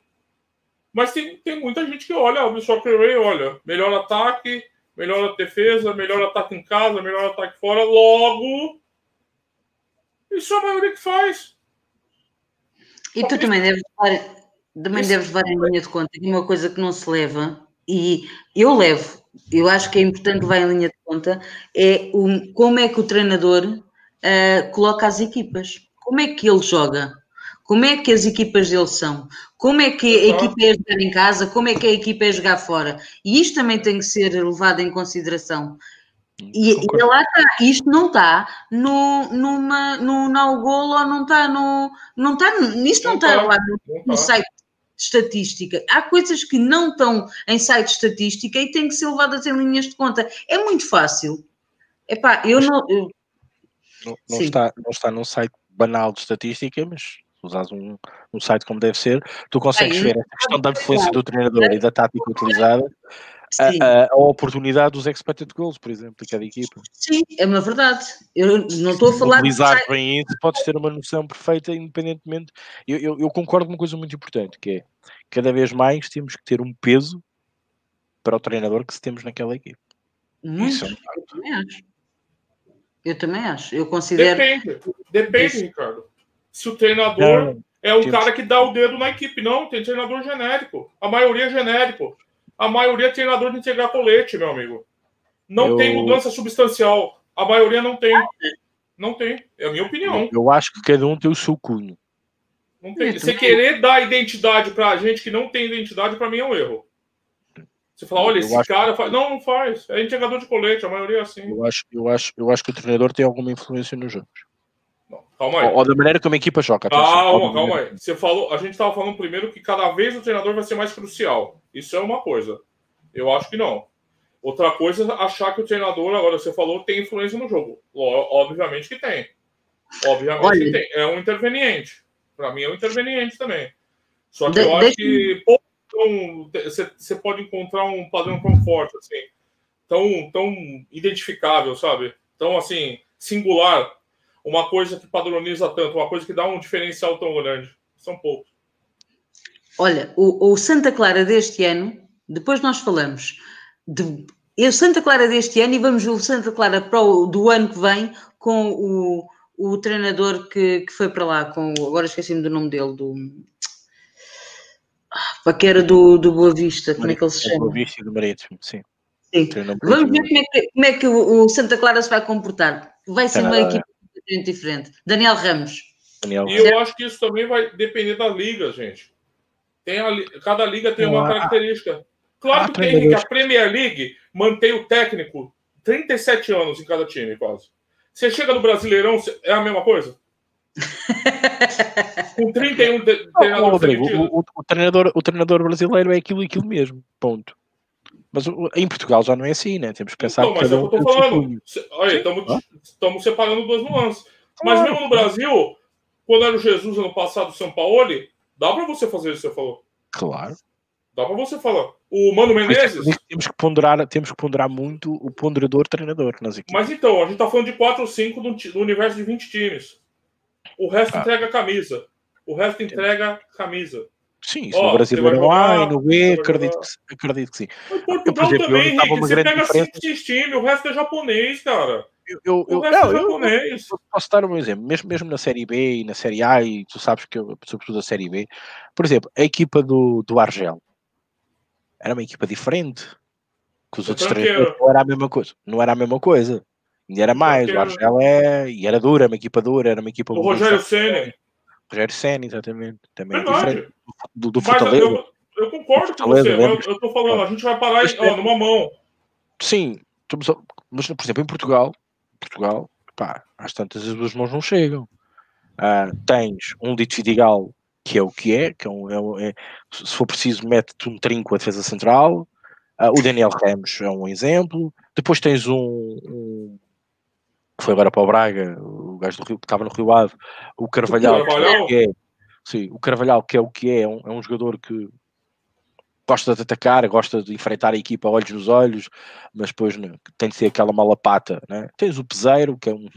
Mas tem, tem muita gente que olha, o Soccer Way, olha, melhor ataque, melhor defesa, melhor ataque em casa, melhor ataque fora, logo. Isso é a maioria que faz. E tu também deves levar, também Isso deves levar em linha de conta que uma coisa que não se leva, e eu levo, eu acho que é importante levar em linha de conta, é o, como é que o treinador uh, coloca as equipas. Como é que ele joga? Como é que as equipas dele são? Como é que a equipa é jogar em casa? Como é que a equipa é jogar fora? E isto também tem que ser levado em consideração. E, e lá está, isto não está no, numa, no no gol ou não está no. Não está, isto não, não está lá no, no, site estatística. Há coisas que não estão em site de estatística e têm que ser levadas em linhas de conta. É muito fácil. Epá, eu não. Eu... Não, não está, não está num site banal de estatística, mas usas um, um site como deve ser, tu consegues ver a questão da influência do treinador e da tática utilizada, a, a, oportunidade dos expected goals, por exemplo, de cada equipa. Sim, é uma verdade. Eu não estou a falar. Utilizar de... bem isso, podes ter uma noção perfeita, independentemente. Eu, eu, eu, concordo com uma coisa muito importante, que é cada vez mais temos que ter um peso para o treinador que se temos naquela equipe. Muito. Isso é um eu também acho. Eu também acho. Eu considero. Depende, depende, Ricardo. Se o treinador não, é o cara que dá o dedo na equipe, não, tem treinador genérico. A maioria é genérico. A maioria é treinador de integrar colete, meu amigo. Não eu... tem mudança substancial. A maioria não tem. Não tem. É a minha opinião. Eu acho que cada um tem o seu cunho. Não tem. Você querer dar identidade pra gente que não tem identidade, para mim é um erro. Você fala, olha, eu esse cara que... faz. Não, não faz. É integrador de colete, a maioria é assim. Eu acho, eu, acho, eu acho que o treinador tem alguma influência nos jogos. Calma aí. Ou, ou, da maneira como a equipa joga. Calma, calma aí. Você falou, a gente estava falando primeiro que cada vez o treinador vai ser mais crucial. Isso é uma coisa. Eu acho que não. Outra coisa é achar que o treinador, agora você falou, tem influência no jogo. Obviamente que tem. Obviamente Olha. que tem. É um interveniente. Para mim é um interveniente também. Só que de, eu acho que tão, você pode encontrar um padrão tão forte, assim, tão, tão identificável, sabe? Tão assim, singular. Uma coisa que padroniza tanto, uma coisa que dá um diferencial tão grande. São poucos. Olha, o, o Santa Clara deste ano, depois nós falamos de o Santa Clara deste ano e vamos ver o Santa Clara Pro do ano que vem com o, o treinador que, que foi para lá, com agora esqueci-me do nome dele, do que era do, do Boa Vista, como é que ele se chama? Boa Vista e do Marítimo, sim. sim. Vamos ver como é, que, como é que o, o, Santa Clara se vai comportar. Vai ser uma equipe diferente. Daniel Ramos. Daniel. E eu acho que isso também vai depender da liga, gente. Tem a, cada liga tem uma característica. Claro que tem que a Premier League mantém o técnico 37 anos em cada time, quase. Você chega no Brasileirão, é a mesma coisa? (laughs) Com 31 de, treinadores. Rodrigo, o, o, o, treinador, o treinador brasileiro é aquilo e aquilo mesmo. Ponto. Mas em Portugal já não é assim, né? Temos que pensar então, que mas é o que eu estou falando. Olha, estamos separando duas nuances. Mas mesmo no Brasil, quando era o Jesus ano passado, o São Paulo, dá para você fazer isso que você falou. Claro. Dá para você falar. O Mano Menezes. Temos que ponderar, temos que ponderar muito o ponderador treinador nas equipes. Mas então, a gente está falando de 4 ou 5 do, universo de 20 times. O resto ah. entrega camisa. O resto entrega camisa. Sim, isso oh, no Brasil no A e no B, acredito que, acredito que sim. Mas Portugal eu, exemplo, também, Rick, você pega diferença... cinco times, o resto é japonês, cara. Eu, eu, eu, não, é eu, posso dar um exemplo, mesmo, mesmo na Série B e na Série A, e tu sabes que eu, sobretudo a Série B, por exemplo, a equipa do, do Argel era uma equipa diferente que os outros três não era a mesma coisa, não era a mesma coisa. E era mais, o Argel é. E era dura, uma equipa dura, era uma equipa. O Rogério Senna. Rogério Senna, exatamente. Também é do, do Fortaleza. Eu, eu, concordo com você, eu, eu tô falando, a gente vai parar em, ó, numa mão. Sim, mas por exemplo, em Portugal, Portugal, pá, às tantas as duas mãos não chegam. Ah, tens um Dito Vidigal que é o que é, que é, um, é, é se for preciso, mete-te um trinco a defesa central. Uh, o Daniel Ramos é um exemplo. Depois tens um, um, que foi agora para o Braga, o gajo do Rio, que estava no Rio Ave, o Carvalhal, o Carvalhal. Que é, sim, o Carvalhal, que é o que é, é um, é um jogador que gosta de atacar, gosta de enfrentar a equipa olhos nos olhos, mas depois né, tem de ser aquela malapata. Né? Tens o Peseiro, que é um,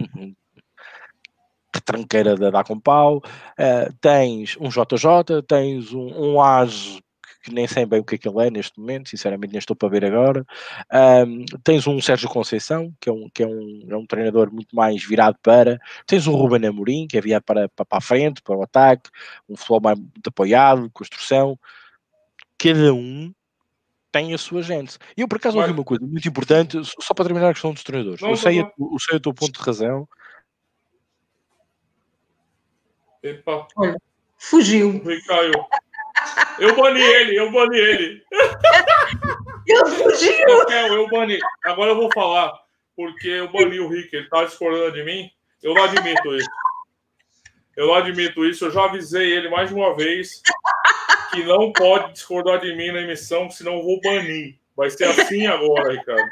tranqueira de dar com pau, uh, tens um JJ, tens um, um AS que nem sei bem o que é que ele é neste momento, sinceramente nem estou para ver agora. Um, tens um Sérgio Conceição, que é um, que é um, é um treinador muito mais virado para. Tens um Ruben Amorim, que é virado para, para, para a frente, para o ataque, um futebol mais apoiado, construção. Cada um tem a sua gente. E eu, por acaso, ouvi uma coisa muito importante, só para terminar a questão dos treinadores. Não, eu, sei, não. eu sei o teu ponto de razão. Epa. Fugiu. Caiu. Eu bani ele, eu bani ele. Eu fugiu. eu bani. Agora eu vou falar, porque eu bani o Rick, ele tá discordando de mim. Eu não admito isso. Eu não admito isso, eu já avisei ele mais de uma vez. que não pode discordar de mim na emissão, senão eu vou banir. Vai ser assim agora, Ricardo.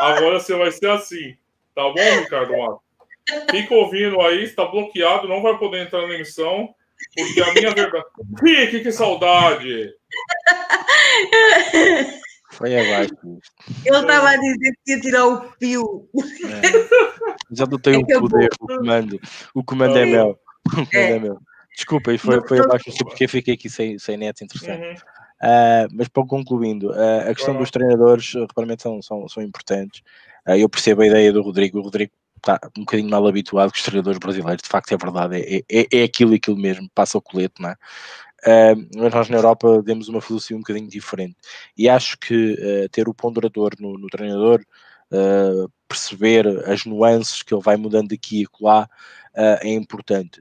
Agora você vai ser assim. Tá bom, Ricardo Mato? Fica ouvindo aí, está bloqueado, não vai poder entrar na emissão, porque a minha verdade. Fique, que saudade! Foi abaixo. Ele estava a dizer que ia tirar o fio. É. Já não tenho o poder, o comando. O comando é, é meu. O comando é, é meu. Desculpa, foi, foi abaixo porque fiquei aqui sem, sem net interessante. Uhum. Uh, mas para concluindo, uh, a questão dos treinadores realmente são, são, são importantes. Uh, eu percebo a ideia do Rodrigo. O Rodrigo está um bocadinho mal habituado com os treinadores brasileiros, de facto é verdade, é, é, é aquilo e aquilo mesmo, passa o colete, não é? Uh, mas nós na Europa temos uma filosofia um bocadinho diferente e acho que uh, ter o ponderador no, no treinador, uh, perceber as nuances que ele vai mudando aqui e lá é importante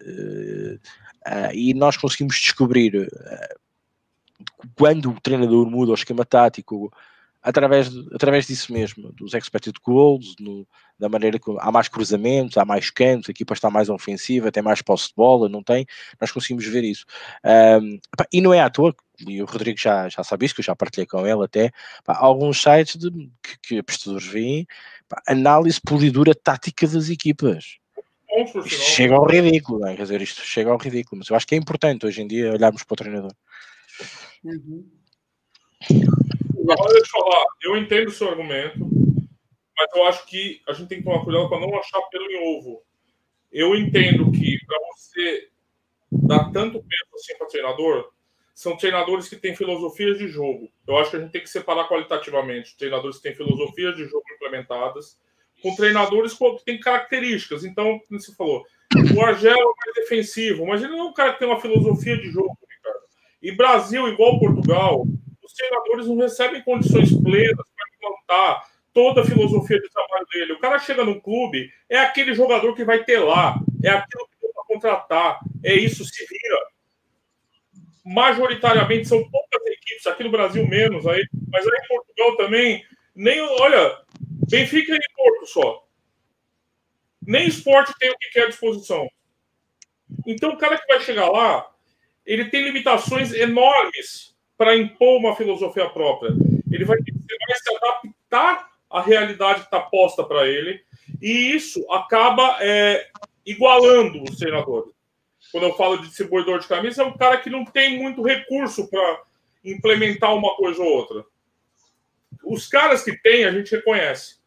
e nós conseguimos descobrir quando o treinador muda o esquema tático através, através disso mesmo, dos expected goals, no, da maneira que há mais cruzamentos, há mais cantos, a equipa está mais ofensiva, tem mais posse de bola, não tem, nós conseguimos ver isso. Um, e não é à toa, e o Rodrigo já, já sabe isso, que eu já partilhei com ele até, pá, alguns sites de, que, que apostadores veem, pá, análise polidura tática das equipas. Isto chega ao ridículo, é? quer dizer, isto chega ao ridículo, mas eu acho que é importante hoje em dia olharmos para o treinador. Uhum. Deixa eu falar, eu entendo o seu argumento, mas eu acho que a gente tem que tomar cuidado para não achar pelo em ovo. Eu entendo que para você dar tanto peso assim para treinador, são treinadores que têm filosofias de jogo. Eu acho que a gente tem que separar qualitativamente treinadores que têm filosofias de jogo implementadas com treinadores que têm características. Então, como você falou, o Argel é mais defensivo, mas ele não é um cara que tem uma filosofia de jogo, Ricardo. E Brasil, igual Portugal, os treinadores não recebem condições plenas para implantar toda a filosofia de trabalho dele. O cara chega no clube, é aquele jogador que vai ter lá, é aquilo que vai contratar, é isso, se vira. Majoritariamente são poucas equipes, aqui no Brasil menos, aí, mas aí em Portugal também, nem, olha, Benfica e Porto só. Nem esporte tem o que quer à disposição. Então o cara que vai chegar lá, ele tem limitações enormes para impor uma filosofia própria. Ele vai se adaptar à realidade que está posta para ele, e isso acaba é, igualando os treinadores. Quando eu falo de distribuidor de camisa, é um cara que não tem muito recurso para implementar uma coisa ou outra. Os caras que tem, a gente reconhece.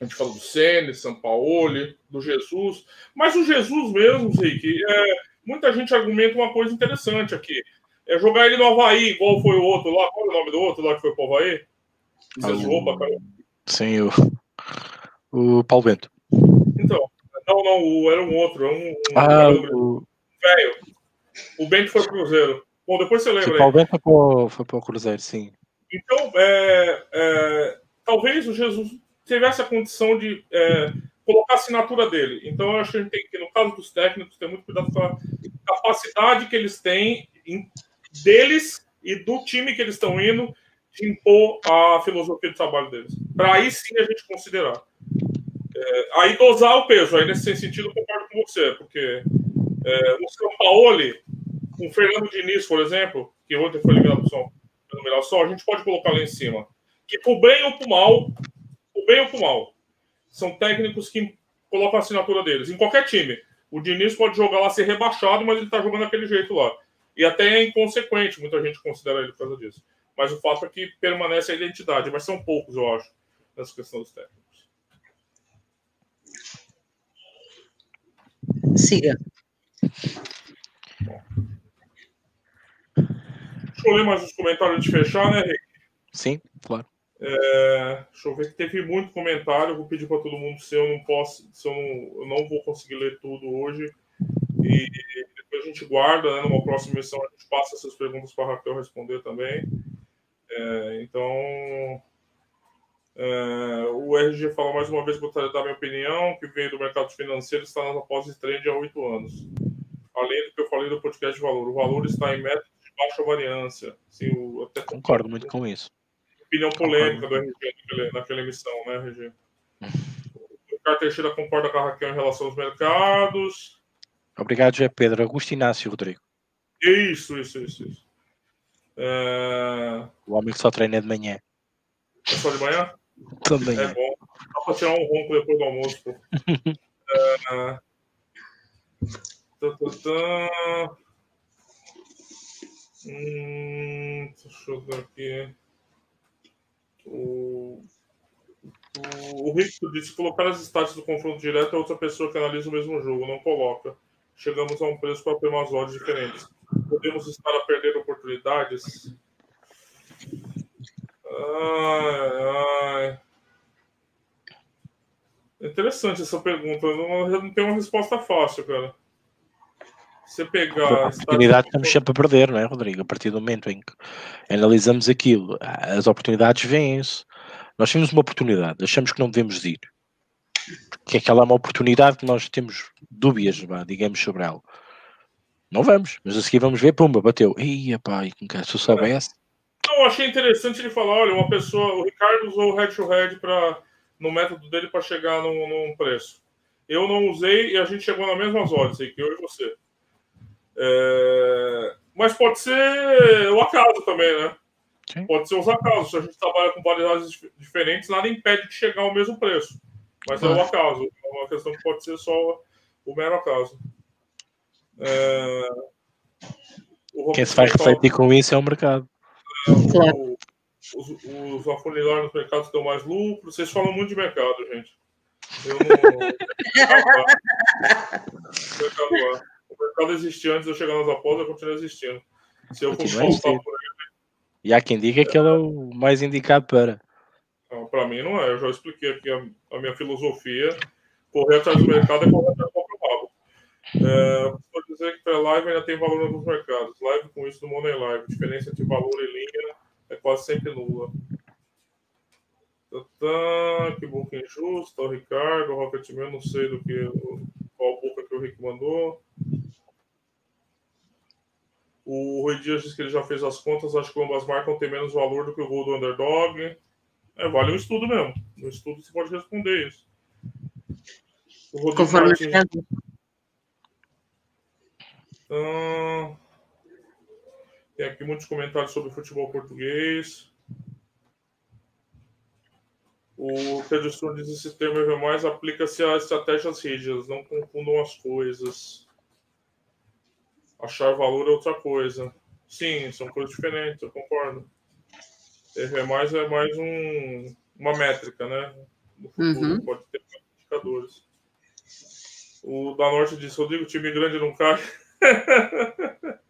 A gente fala do Sene, São Paulo, do Jesus, mas o Jesus mesmo, Rick, é, muita gente argumenta uma coisa interessante aqui. É jogar ele no Havaí, igual foi o outro lá. Qual é o nome do outro lá que foi pro Havaí? Ah, cara. Sim, o, o Paulo Bento. Então, não, não, era um outro. Um, um ah, o velho. O Bento foi pro Cruzeiro. Bom, depois você lembra. O Paulo Bento foi foi pro Cruzeiro, sim. Então, é, é, talvez o Jesus tivesse a condição de é, colocar a assinatura dele. Então, eu acho que a gente tem que, no caso dos técnicos, ter muito cuidado com a capacidade que eles têm em, deles e do time que eles estão indo de impor a filosofia de trabalho deles. Para aí sim a gente considerar. É, aí dosar o peso. Aí, nesse sentido, eu concordo com você, porque é, o São Paulo, com o Fernando Diniz, por exemplo, que ontem foi eliminado pelo Mirassol, a gente pode colocar lá em cima. Que, por bem ou por mal, por bem ou por mal, são técnicos que colocam a assinatura deles. Em qualquer time. O Diniz pode jogar lá ser rebaixado, mas ele está jogando daquele jeito lá. E até é inconsequente, muita gente considera ele por causa disso. Mas o fato é que permanece a identidade, mas são poucos, eu acho, nessa questão dos técnicos. Siga. Deixa eu ler mais os comentários de fechar, né, Rick? Sim, claro. É, deixa eu ver que teve muito comentário. Vou pedir para todo mundo se eu não posso, se eu não, eu não vou conseguir ler tudo hoje. E depois a gente guarda, né? Numa próxima missão a gente passa essas perguntas para a Raquel responder também. É, então, é, o RG fala mais uma vez, gostaria de dar minha opinião, que vem do mercado financeiro, está nas após trend há oito anos. Além do que eu falei do podcast de valor, o valor está em método de baixa variância. O, até Concordo muito com isso opinião polêmica do RG naquela, naquela emissão, né, RG? O Ricardo Teixeira concorda com a Raquel em relação aos mercados. Obrigado, José Pedro. Augusto Inácio Rodrigo. Isso, isso, isso, isso. É... O homem que só treina de manhã. É só de manhã? Também. É bom. Dá pra tirar um ronco depois do almoço, pô. (laughs) é... Tá, tá, tá. Hum, deixa eu ver aqui. O, o, Rico disse colocar as stats do confronto direto é outra pessoa que analisa o mesmo jogo, não coloca. Chegamos a um preço para ter umas odds diferentes. Podemos estar a perder oportunidades? Ai, ai. Interessante essa pergunta. Não, não tenho uma resposta fácil, cara. Você pegar. A oportunidade estamos sempre a perder, não é, Rodrigo? A partir do momento em que analisamos aquilo, as oportunidades vêm-se. Nós temos uma oportunidade, achamos que não devemos ir. Porque aquela é uma oportunidade que nós temos dúvidas, digamos, sobre ela. Não vamos, mas a seguir vamos ver, pumba, bateu. Ia pá, se eu soubesse. Eu achei interessante ele falar: olha, uma pessoa, o Ricardo usou o head to head para no método dele para chegar num, num, preço. Eu não usei e a gente chegou nas mesmas horas que eu e você. É... Mas pode ser o acaso também, né? Sim. Pode ser os acasos. Se a gente trabalha com variedades diferentes, nada impede de chegar ao mesmo preço. Mas é o acaso. É uma questão que pode ser só o mero acaso. É... Quem se faz refletir com isso é o mercado. É, o, os, os afunilares nos mercados dão mais lucro. Vocês falam muito de mercado, gente. Eu não. o, mercado, o mercado existia antes de eu chegar nas apostas, continua existindo. Se eu fosse faltar por ele. E há quem diga que ele é o mais indicado para. Para mim não é. Eu já expliquei aqui a, a minha filosofia. Correr atrás do mercado é correr atrás do próprio É, vou dizer que para live ainda tem valor nos mercados. Live com isso do Money Live. A diferença entre valor e linha é quase sempre nula. Tatã, que boca injusta, o Ricardo, o Rocketman, não sei do que, qual boca que o Rick mandou. O Rui Dias disse que ele já fez as contas, acho que ambas marcas tem menos valor do que o gol do underdog. É, vale um estudo mesmo. No estudo você pode responder isso. O Rodrigo Conforme Martins... Tem aqui muitos comentários sobre futebol português. O Pedro Stone diz esse termo é mais aplica-se a estratégias rígidas, não confundam as coisas. Achar valor é outra coisa. Sim, são coisas diferentes, eu concordo. É mais é mais um, uma métrica, né? No futuro uhum. pode ter indicadores. O da Norte diz: Rodrigo, time grande não cai. (laughs)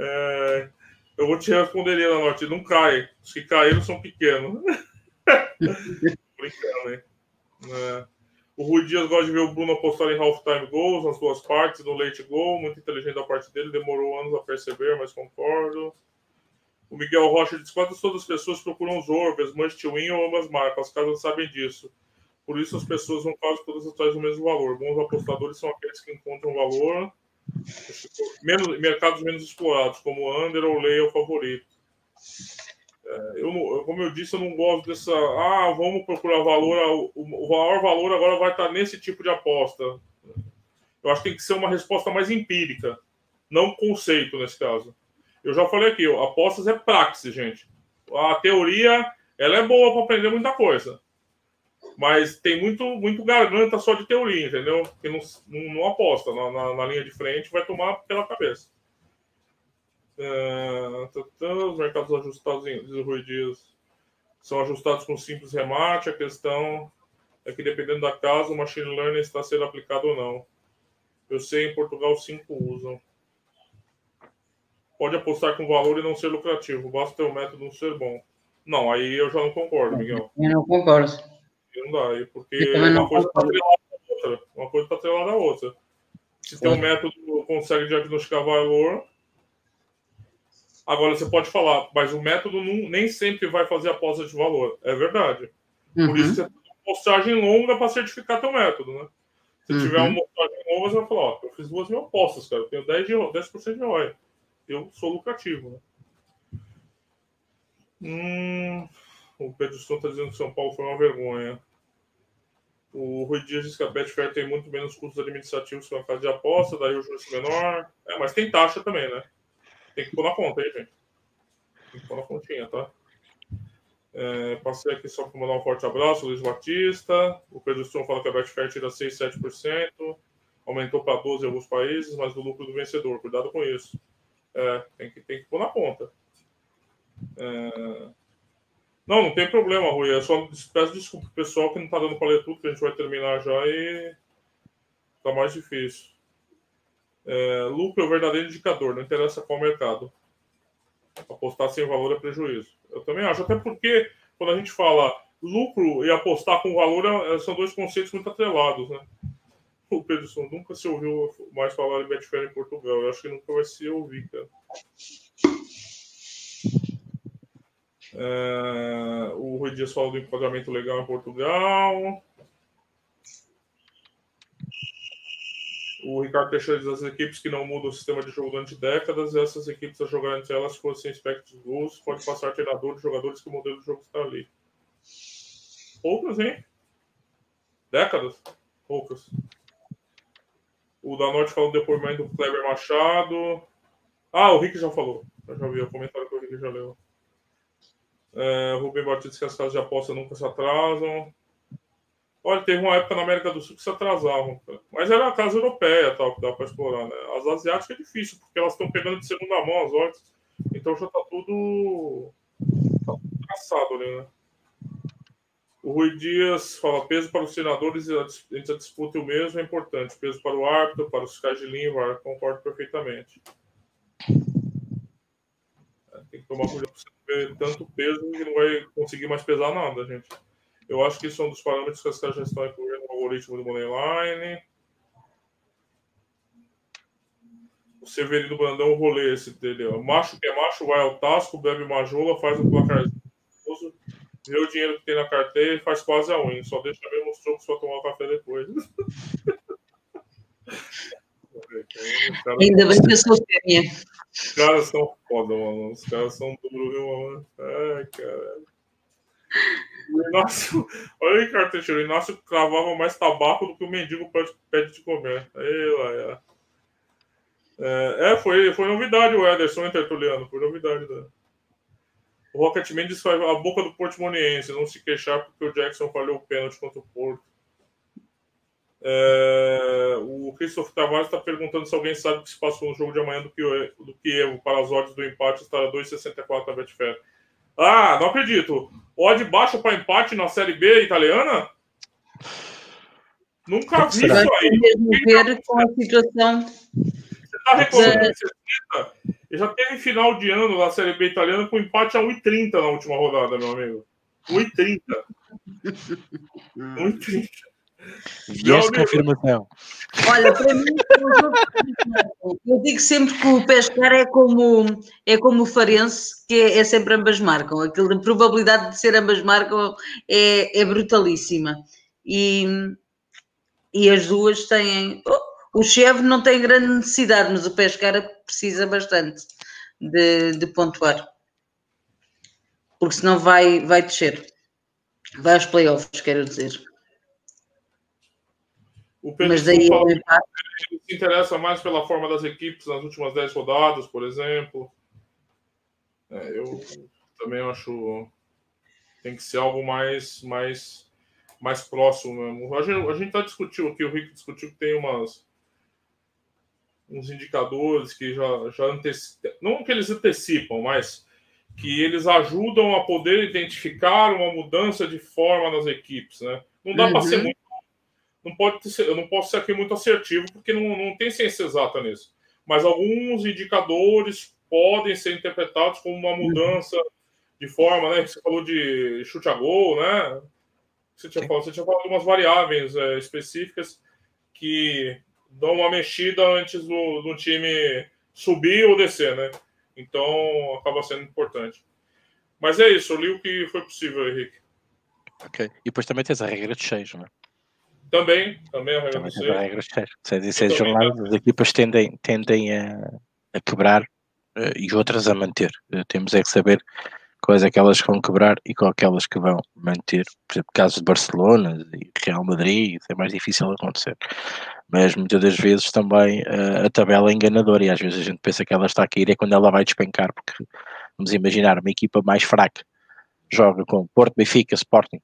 É, eu vou te responder ali na norte. Não cai. Os que caíram são pequenos. (laughs) Brincando, hein? É. O Rui Dias gosta de ver o Bruno apostar em half-time goals nas duas partes, no late goal. Muito inteligente da parte dele. Demorou anos a perceber, mas concordo. O Miguel Rocha diz: quase todas as pessoas procuram os orbes, must win ou ambas marcas. As casas sabem disso. Por isso as pessoas vão quase todas atrás do mesmo valor. Bons apostadores são aqueles que encontram valor menos, mercados menos explorados, como Under ou Lei é o favorito. É, eu, como eu disse, eu não gosto dessa. Ah, vamos procurar valor. O, maior valor agora vai estar nesse tipo de aposta. Eu acho que tem que ser uma resposta mais empírica, não conceito nesse caso. Eu já falei aqui, apostas é praxis, gente. A teoria ela é boa para aprender muita coisa. Mas tem muito, muito garganta só de teoria, entendeu? Que não, não, não aposta na, na, na, linha de frente, vai tomar pela cabeça. Uh, os mercados ajustados, diz o Rui Dias, são ajustados com simples remate. A questão é que, dependendo da casa, o machine learning está sendo aplicado ou não. Eu sei, em Portugal, cinco usam. Pode apostar com valor e não ser lucrativo, basta ter o método não ser bom. Não, aí eu já não concordo, Miguel. Eu não concordo. Não dá, porque uma coisa está atrelada à outra. Uma coisa está atrelada à outra. Se tem um método consegue diagnosticar valor, agora você pode falar, mas o método não, nem sempre vai fazer aposta de valor. É verdade. Uhum. Por isso você tem uma postagem longa para certificar teu método, né? Se uhum. tiver uma postagem longa, você vai falar, ó, eu fiz duas mil apostas, cara, eu tenho 10%, de, 10 de ROI. Eu sou lucrativo, né? Hum, o Pedro Stone está dizendo que São Paulo foi uma vergonha. O Rui Dias diz que a Betfair tem muito menos custos administrativos que uma casa de aposta, daí o juros menor. É, mas tem taxa também, né? Tem que pôr na conta aí, gente. Tem que pôr na continha, tá? É, passei aqui só para mandar um forte abraço, Luiz Batista. O Pedro Strom fala que a Betfair tira 6, 7%, aumentou para 12 em alguns países, mas do lucro do vencedor. Cuidado com isso. É, tem, que, tem que pôr na conta. É... Não, não tem problema, Rui. É só peço desculpa pro pessoal que não está dando para ler tudo, que a gente vai terminar já e tá mais difícil. É, lucro é o verdadeiro indicador, não interessa qual mercado. Apostar sem valor é prejuízo. Eu também acho, até porque quando a gente fala lucro e apostar com valor é, são dois conceitos muito atrelados, né? (laughs) O Pedro nunca se ouviu mais falar em Betfair em Portugal. Eu acho que nunca vai se ouvir, cara. É, o Rui Dias falou do enquadramento legal em Portugal. O Ricardo Teixeira diz as equipes que não mudam o sistema de jogo durante décadas, essas equipes a jogar entre elas, se fossem espectros gols, pode passar treinadores, jogadores que o modelo de jogo está ali. Poucas, hein? Décadas? Poucas. O da Norte falou do depoimento do Kleber Machado. Ah, o Rick já falou. Eu já vi o comentário que o Rick já leu. É, Rubem Batista que as casas de aposta nunca se atrasam. Olha, teve uma época na América do Sul que se atrasavam, mas era a casa europeia tal, que dá para explorar, né? As asiáticas é difícil, porque elas estão pegando de segunda mão as odds, então já tá tudo traçado ali, né? O Rui Dias fala: peso para os senadores entre a disputa e o mesmo é importante. Peso para o árbitro, para os fiscais de linha, concordo perfeitamente. É, tem que tomar cuidado para você ter tanto peso que não vai conseguir mais pesar nada, gente. Eu acho que isso é um dos parâmetros que as caras já estão incluindo no algoritmo do Moneyline. O Severino Brandão, o rolê esse dele. Ó. Macho que é macho vai ao tasco, bebe majola, faz um placarzinho, vê o dinheiro que tem na carteira e faz quase a win. Só deixa mesmo os trocos para tomar o café depois. (laughs) Ainda bem que eu sou fêmea. Os caras são foda, mano. Os caras são duros, viu, mano? Ai, caralho. O Inácio, olha aí, Ricardo Teixeira, o Inácio cravava mais tabaco do que o mendigo pede de comer. Aí, lá, é. É, foi, foi novidade o Ederson, hein, Tertuliano? Foi novidade. Né? O Rocketman que a boca do Portimoniense, não se queixar porque o Jackson falhou o pênalti contra o Porto. É, o Christopher Tavares está perguntando se alguém sabe o que se passou no jogo de amanhã do que, do para as odds do empate estar a 2,64 na Betfair. Ah, não acredito. Odd baixa para empate na Série B italiana? Nunca vi isso aí. ver com a situação. Você está reclamando é... Já teve final de ano na Série B italiana com empate a 1,30 na última rodada, meu amigo. 1,30. 1,30. (laughs) Vieste confirmação. Olha, para mim, eu digo sempre que o pescar é como, é como o farense, que é, é sempre ambas marcam. Aquilo, a probabilidade de ser ambas marcam é, é brutalíssima. E, e as duas têm. Oh, o Cheve não tem grande necessidade, mas o pescar precisa bastante de, de pontuar. Porque senão vai, vai descer. Vai aos playoffs, quero dizer. O Pedro Mas daí que se interessa mais pela forma das equipes nas últimas 10 rodadas, por exemplo. É, eu também acho tem que ser algo mais mais mais próximo mesmo. A gente, a gente tá discutiu aqui, o Rick discutiu que tem umas uns indicadores que já, já antecipam, não que eles antecipam, mas que eles ajudam a poder identificar uma mudança de forma nas equipes, né? Não dá uhum. para ser muito não pode ser, eu não posso ser aqui muito assertivo, porque não, não tem ciência exata nisso. Mas alguns indicadores podem ser interpretados como uma mudança de forma, né? Você falou de chute a gol, né? Você tinha, falado, você tinha falado de umas variáveis é, específicas que dão uma mexida antes do, do time subir ou descer, né? Então acaba sendo importante. Mas é isso, eu li o que foi possível, Henrique. Ok. E depois também tens a regra de 6, né? Também, também a regra também do regra seis jornadas, as equipas tendem, tendem a, a quebrar uh, e outras a manter. Uh, temos é que saber quais é que elas vão quebrar e qual aquelas que vão manter. Por exemplo, casos de Barcelona e Real Madrid, isso é mais difícil acontecer. Mas muitas das vezes também uh, a tabela é enganadora e às vezes a gente pensa que ela está a cair é quando ela vai despencar, porque vamos imaginar uma equipa mais fraca joga com Porto, Benfica, Sporting,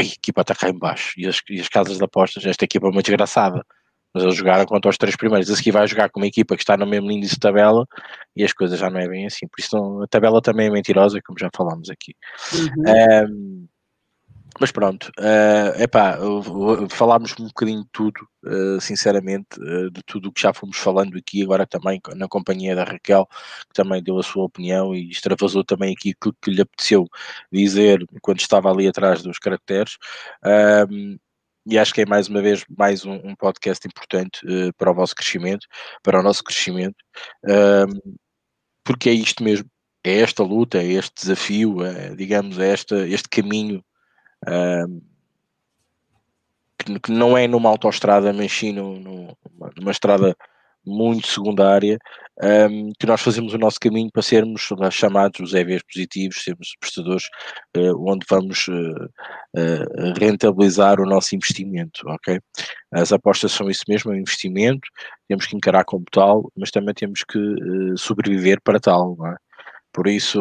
a equipa está cá em baixo e as, e as casas de apostas, esta equipa é uma desgraçada mas eles jogaram contra os três primeiros. A seguir vai jogar com uma equipa que está no mesmo índice de tabela e as coisas já não é bem assim. Por isso não, a tabela também é mentirosa, como já falámos aqui. Uhum. Um, mas pronto, uh, epá, falámos um bocadinho de tudo, uh, sinceramente, uh, de tudo o que já fomos falando aqui, agora também na companhia da Raquel, que também deu a sua opinião e extravasou também aqui aquilo que lhe apeteceu dizer quando estava ali atrás dos caracteres. Um, e acho que é mais uma vez mais um, um podcast importante uh, para o vosso crescimento, para o nosso crescimento, porque é isto mesmo, é esta luta, é este desafio, é, digamos, é esta, este caminho que, que, não é numa autoestrada, mas sim numa, numa estrada muito secundária, um, que nós fazemos o nosso caminho para sermos chamados os EVs positivos, sermos prestadores uh, onde vamos uh, uh, rentabilizar o nosso investimento, ok? As apostas são isso mesmo, é um investimento, temos que encarar como tal, mas também temos que sobreviver para tal, não é? Por isso,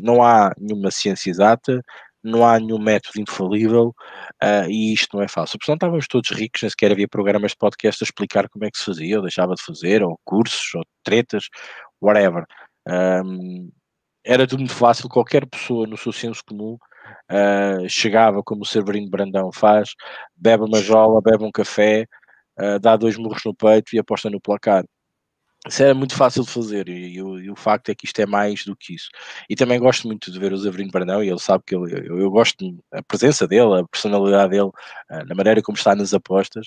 não há nenhuma ciência exata, não há nenhum método infalível uh, e isto não é fácil. Porque não estávamos todos ricos, nem sequer havia programas de podcast a explicar como é que se fazia, ou deixava de fazer, ou cursos, ou tretas, whatever. Um, era tudo muito fácil, qualquer pessoa no seu senso comum uh, chegava como o Severino Brandão faz, bebe uma jola, bebe um café, uh, dá dois murros no peito e aposta no placar. Isso era muito fácil de fazer e, e, o, e, o, facto é que isto é mais do que isso. E também gosto muito de ver o Zaverino Brandão e ele sabe que eu, eu, eu gosto da presença dele, a personalidade dele, eh, na maneira como está nas apostas.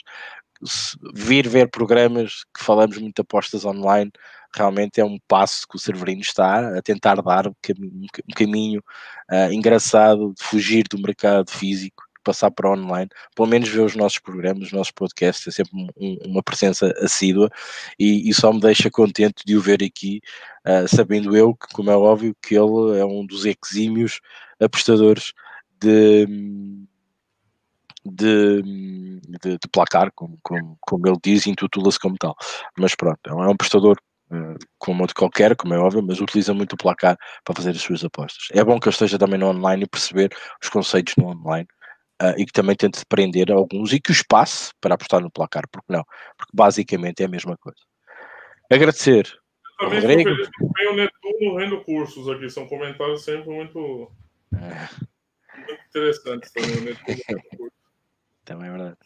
Vir ver programas que falamos muito de apostas online realmente é um passo que o Severino está a tentar dar um caminho, um caminho uh, engraçado de fugir do mercado físico passar para online, pelo menos ver os nossos programas, os nossos podcasts, é sempre um, uma presença assídua e, e, só me deixa contente de o ver aqui, uh, sabendo eu que, como é óbvio, que ele é um dos exímios apostadores de, de, de, de placar, como, como, como ele diz, intitula-se como tal. Mas pronto, é um apostador uh, como outro qualquer, como é óbvio, mas utiliza muito o placar para fazer as suas apostas. É bom que eu esteja também no online e perceber os conceitos no online uh, e que também tente prender alguns e que os passe para apostar no placar, porque não? Porque basicamente é a mesma coisa. Agradecer. Também Rodrigo. que o Netuno vendo cursos aqui, são comentários sempre muito, muito interessantes também. O Netuno (laughs) também é verdade.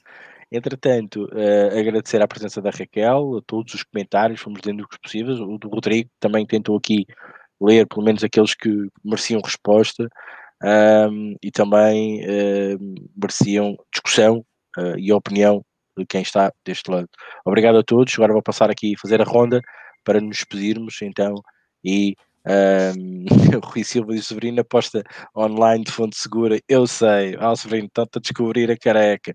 Entretanto, uh, agradecer a presença da Raquel, a todos os comentários, fomos lendo os possíveis. O do Rodrigo também tentou aqui ler pelo menos aqueles que mereciam resposta um, e também uh, mereciam discussão uh, e opinião de quem está deste lado. Obrigado a todos. Agora vou passar aqui a fazer a ronda para nos despedirmos então e um, (laughs) Rui Silva e o Severino aposta online de fonte segura. Eu sei, ah, Severino, está a descobrir a careca.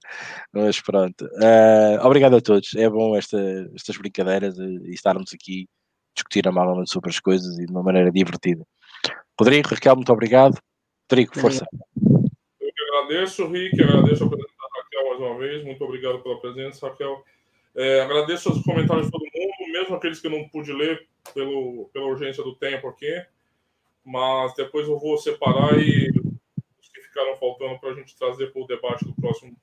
Mas pronto. Uh, obrigado a todos. É bom esta, estas brincadeiras e, e estarmos aqui discutir amalamente sobre as coisas e de uma maneira divertida. Rodrigo, Raquel, muito obrigado. Rodrigo, força. Eu que agradeço, Rick, agradeço a presença da Raquel mais uma vez. Muito obrigado pela presença, Raquel. É, agradeço os comentários de todo mundo, mesmo aqueles que eu não pude ler pelo, pela urgência do tempo aqui. Mas depois eu vou separar e os que ficaram faltando para a gente trazer para o debate do próximo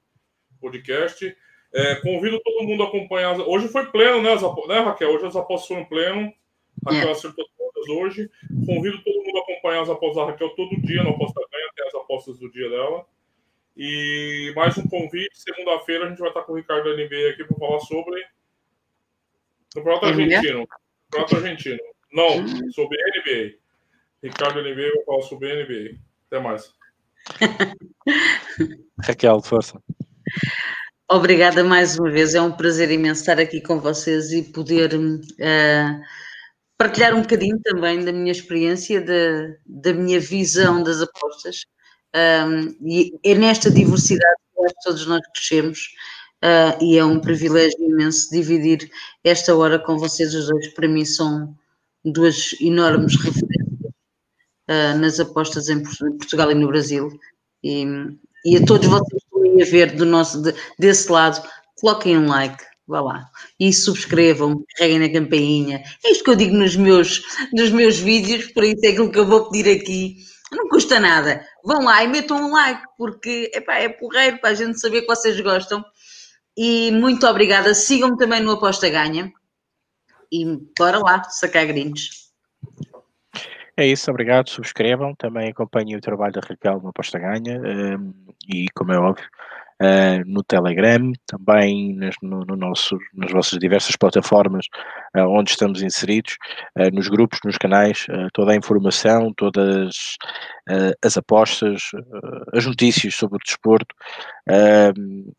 podcast. É, convido todo mundo a acompanhar. Hoje foi pleno, né, né Raquel? Hoje as apostas foram pleno. Raquel é. acertou hoje. Convido todo mundo a acompanhar as apostas da Raquel todo dia no Aposta Ganha, tem as apostas do dia dela. E mais um convite, segunda-feira a gente vai estar com o Ricardo NBA aqui para falar sobre o Prato Argentino. Prato Argentino. Não, sobre NBA. Ricardo NBA vai falar sobre NBA. Até mais. (laughs) Raquel, força. Obrigada mais uma vez, é um prazer imenso estar aqui com vocês e poder uh, partilhar um bocadinho também da minha experiência, da, da minha visão das apostas. Um, e é nesta diversidade que todos nós crescemos uh, e é um privilégio imenso dividir esta hora com vocês os dois. Para mim são duas enormes referências uh, nas apostas em Portugal e no Brasil. E, e a todos vocês que estão a ver do nosso, de, desse lado, coloquem um like, vá lá. E subscrevam, carreguem na campainha. É isto que eu digo nos meus, nos meus vídeos, por isso é aquilo que eu vou pedir aqui. Não custa nada. Vão lá e metam um like, porque epá, é porreiro para a gente saber que vocês gostam. E muito obrigada. Sigam-me também no Aposta Ganha. E bora lá, sacar gringos. É isso, obrigado. Subscrevam. Também acompanhem o trabalho da Raquel no Aposta Ganha. Um, e, como é óbvio, uh, no Telegram, também nas, no, no nosso, nas vossas diversas plataformas uh, onde estamos inseridos, uh, nos grupos, nos canais, toda a informação, todas as apostas, as notícias sobre o desporto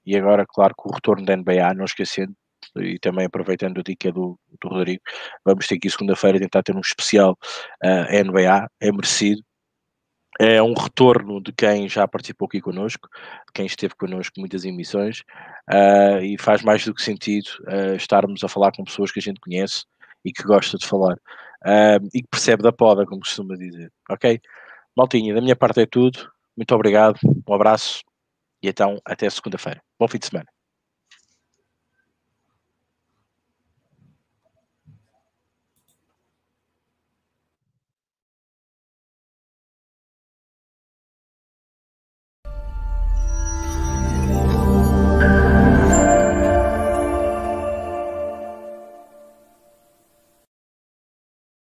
e agora, claro, com o retorno da NBA, não esquecendo, e também aproveitando a dica do, do Rodrigo, vamos ter aqui segunda-feira tentar ter um especial uh, NBA, é merecido, é um retorno de quem já participou aqui connosco, quem esteve connosco muitas emissões, uh, e faz mais do que sentido uh, estarmos a falar com pessoas que a gente conhece e que gosta de falar, uh, e que percebe da poda, como costuma dizer, ok? Maltinha, da minha parte é tudo, muito obrigado, um abraço, e então até segunda-feira. Bom fim de semana.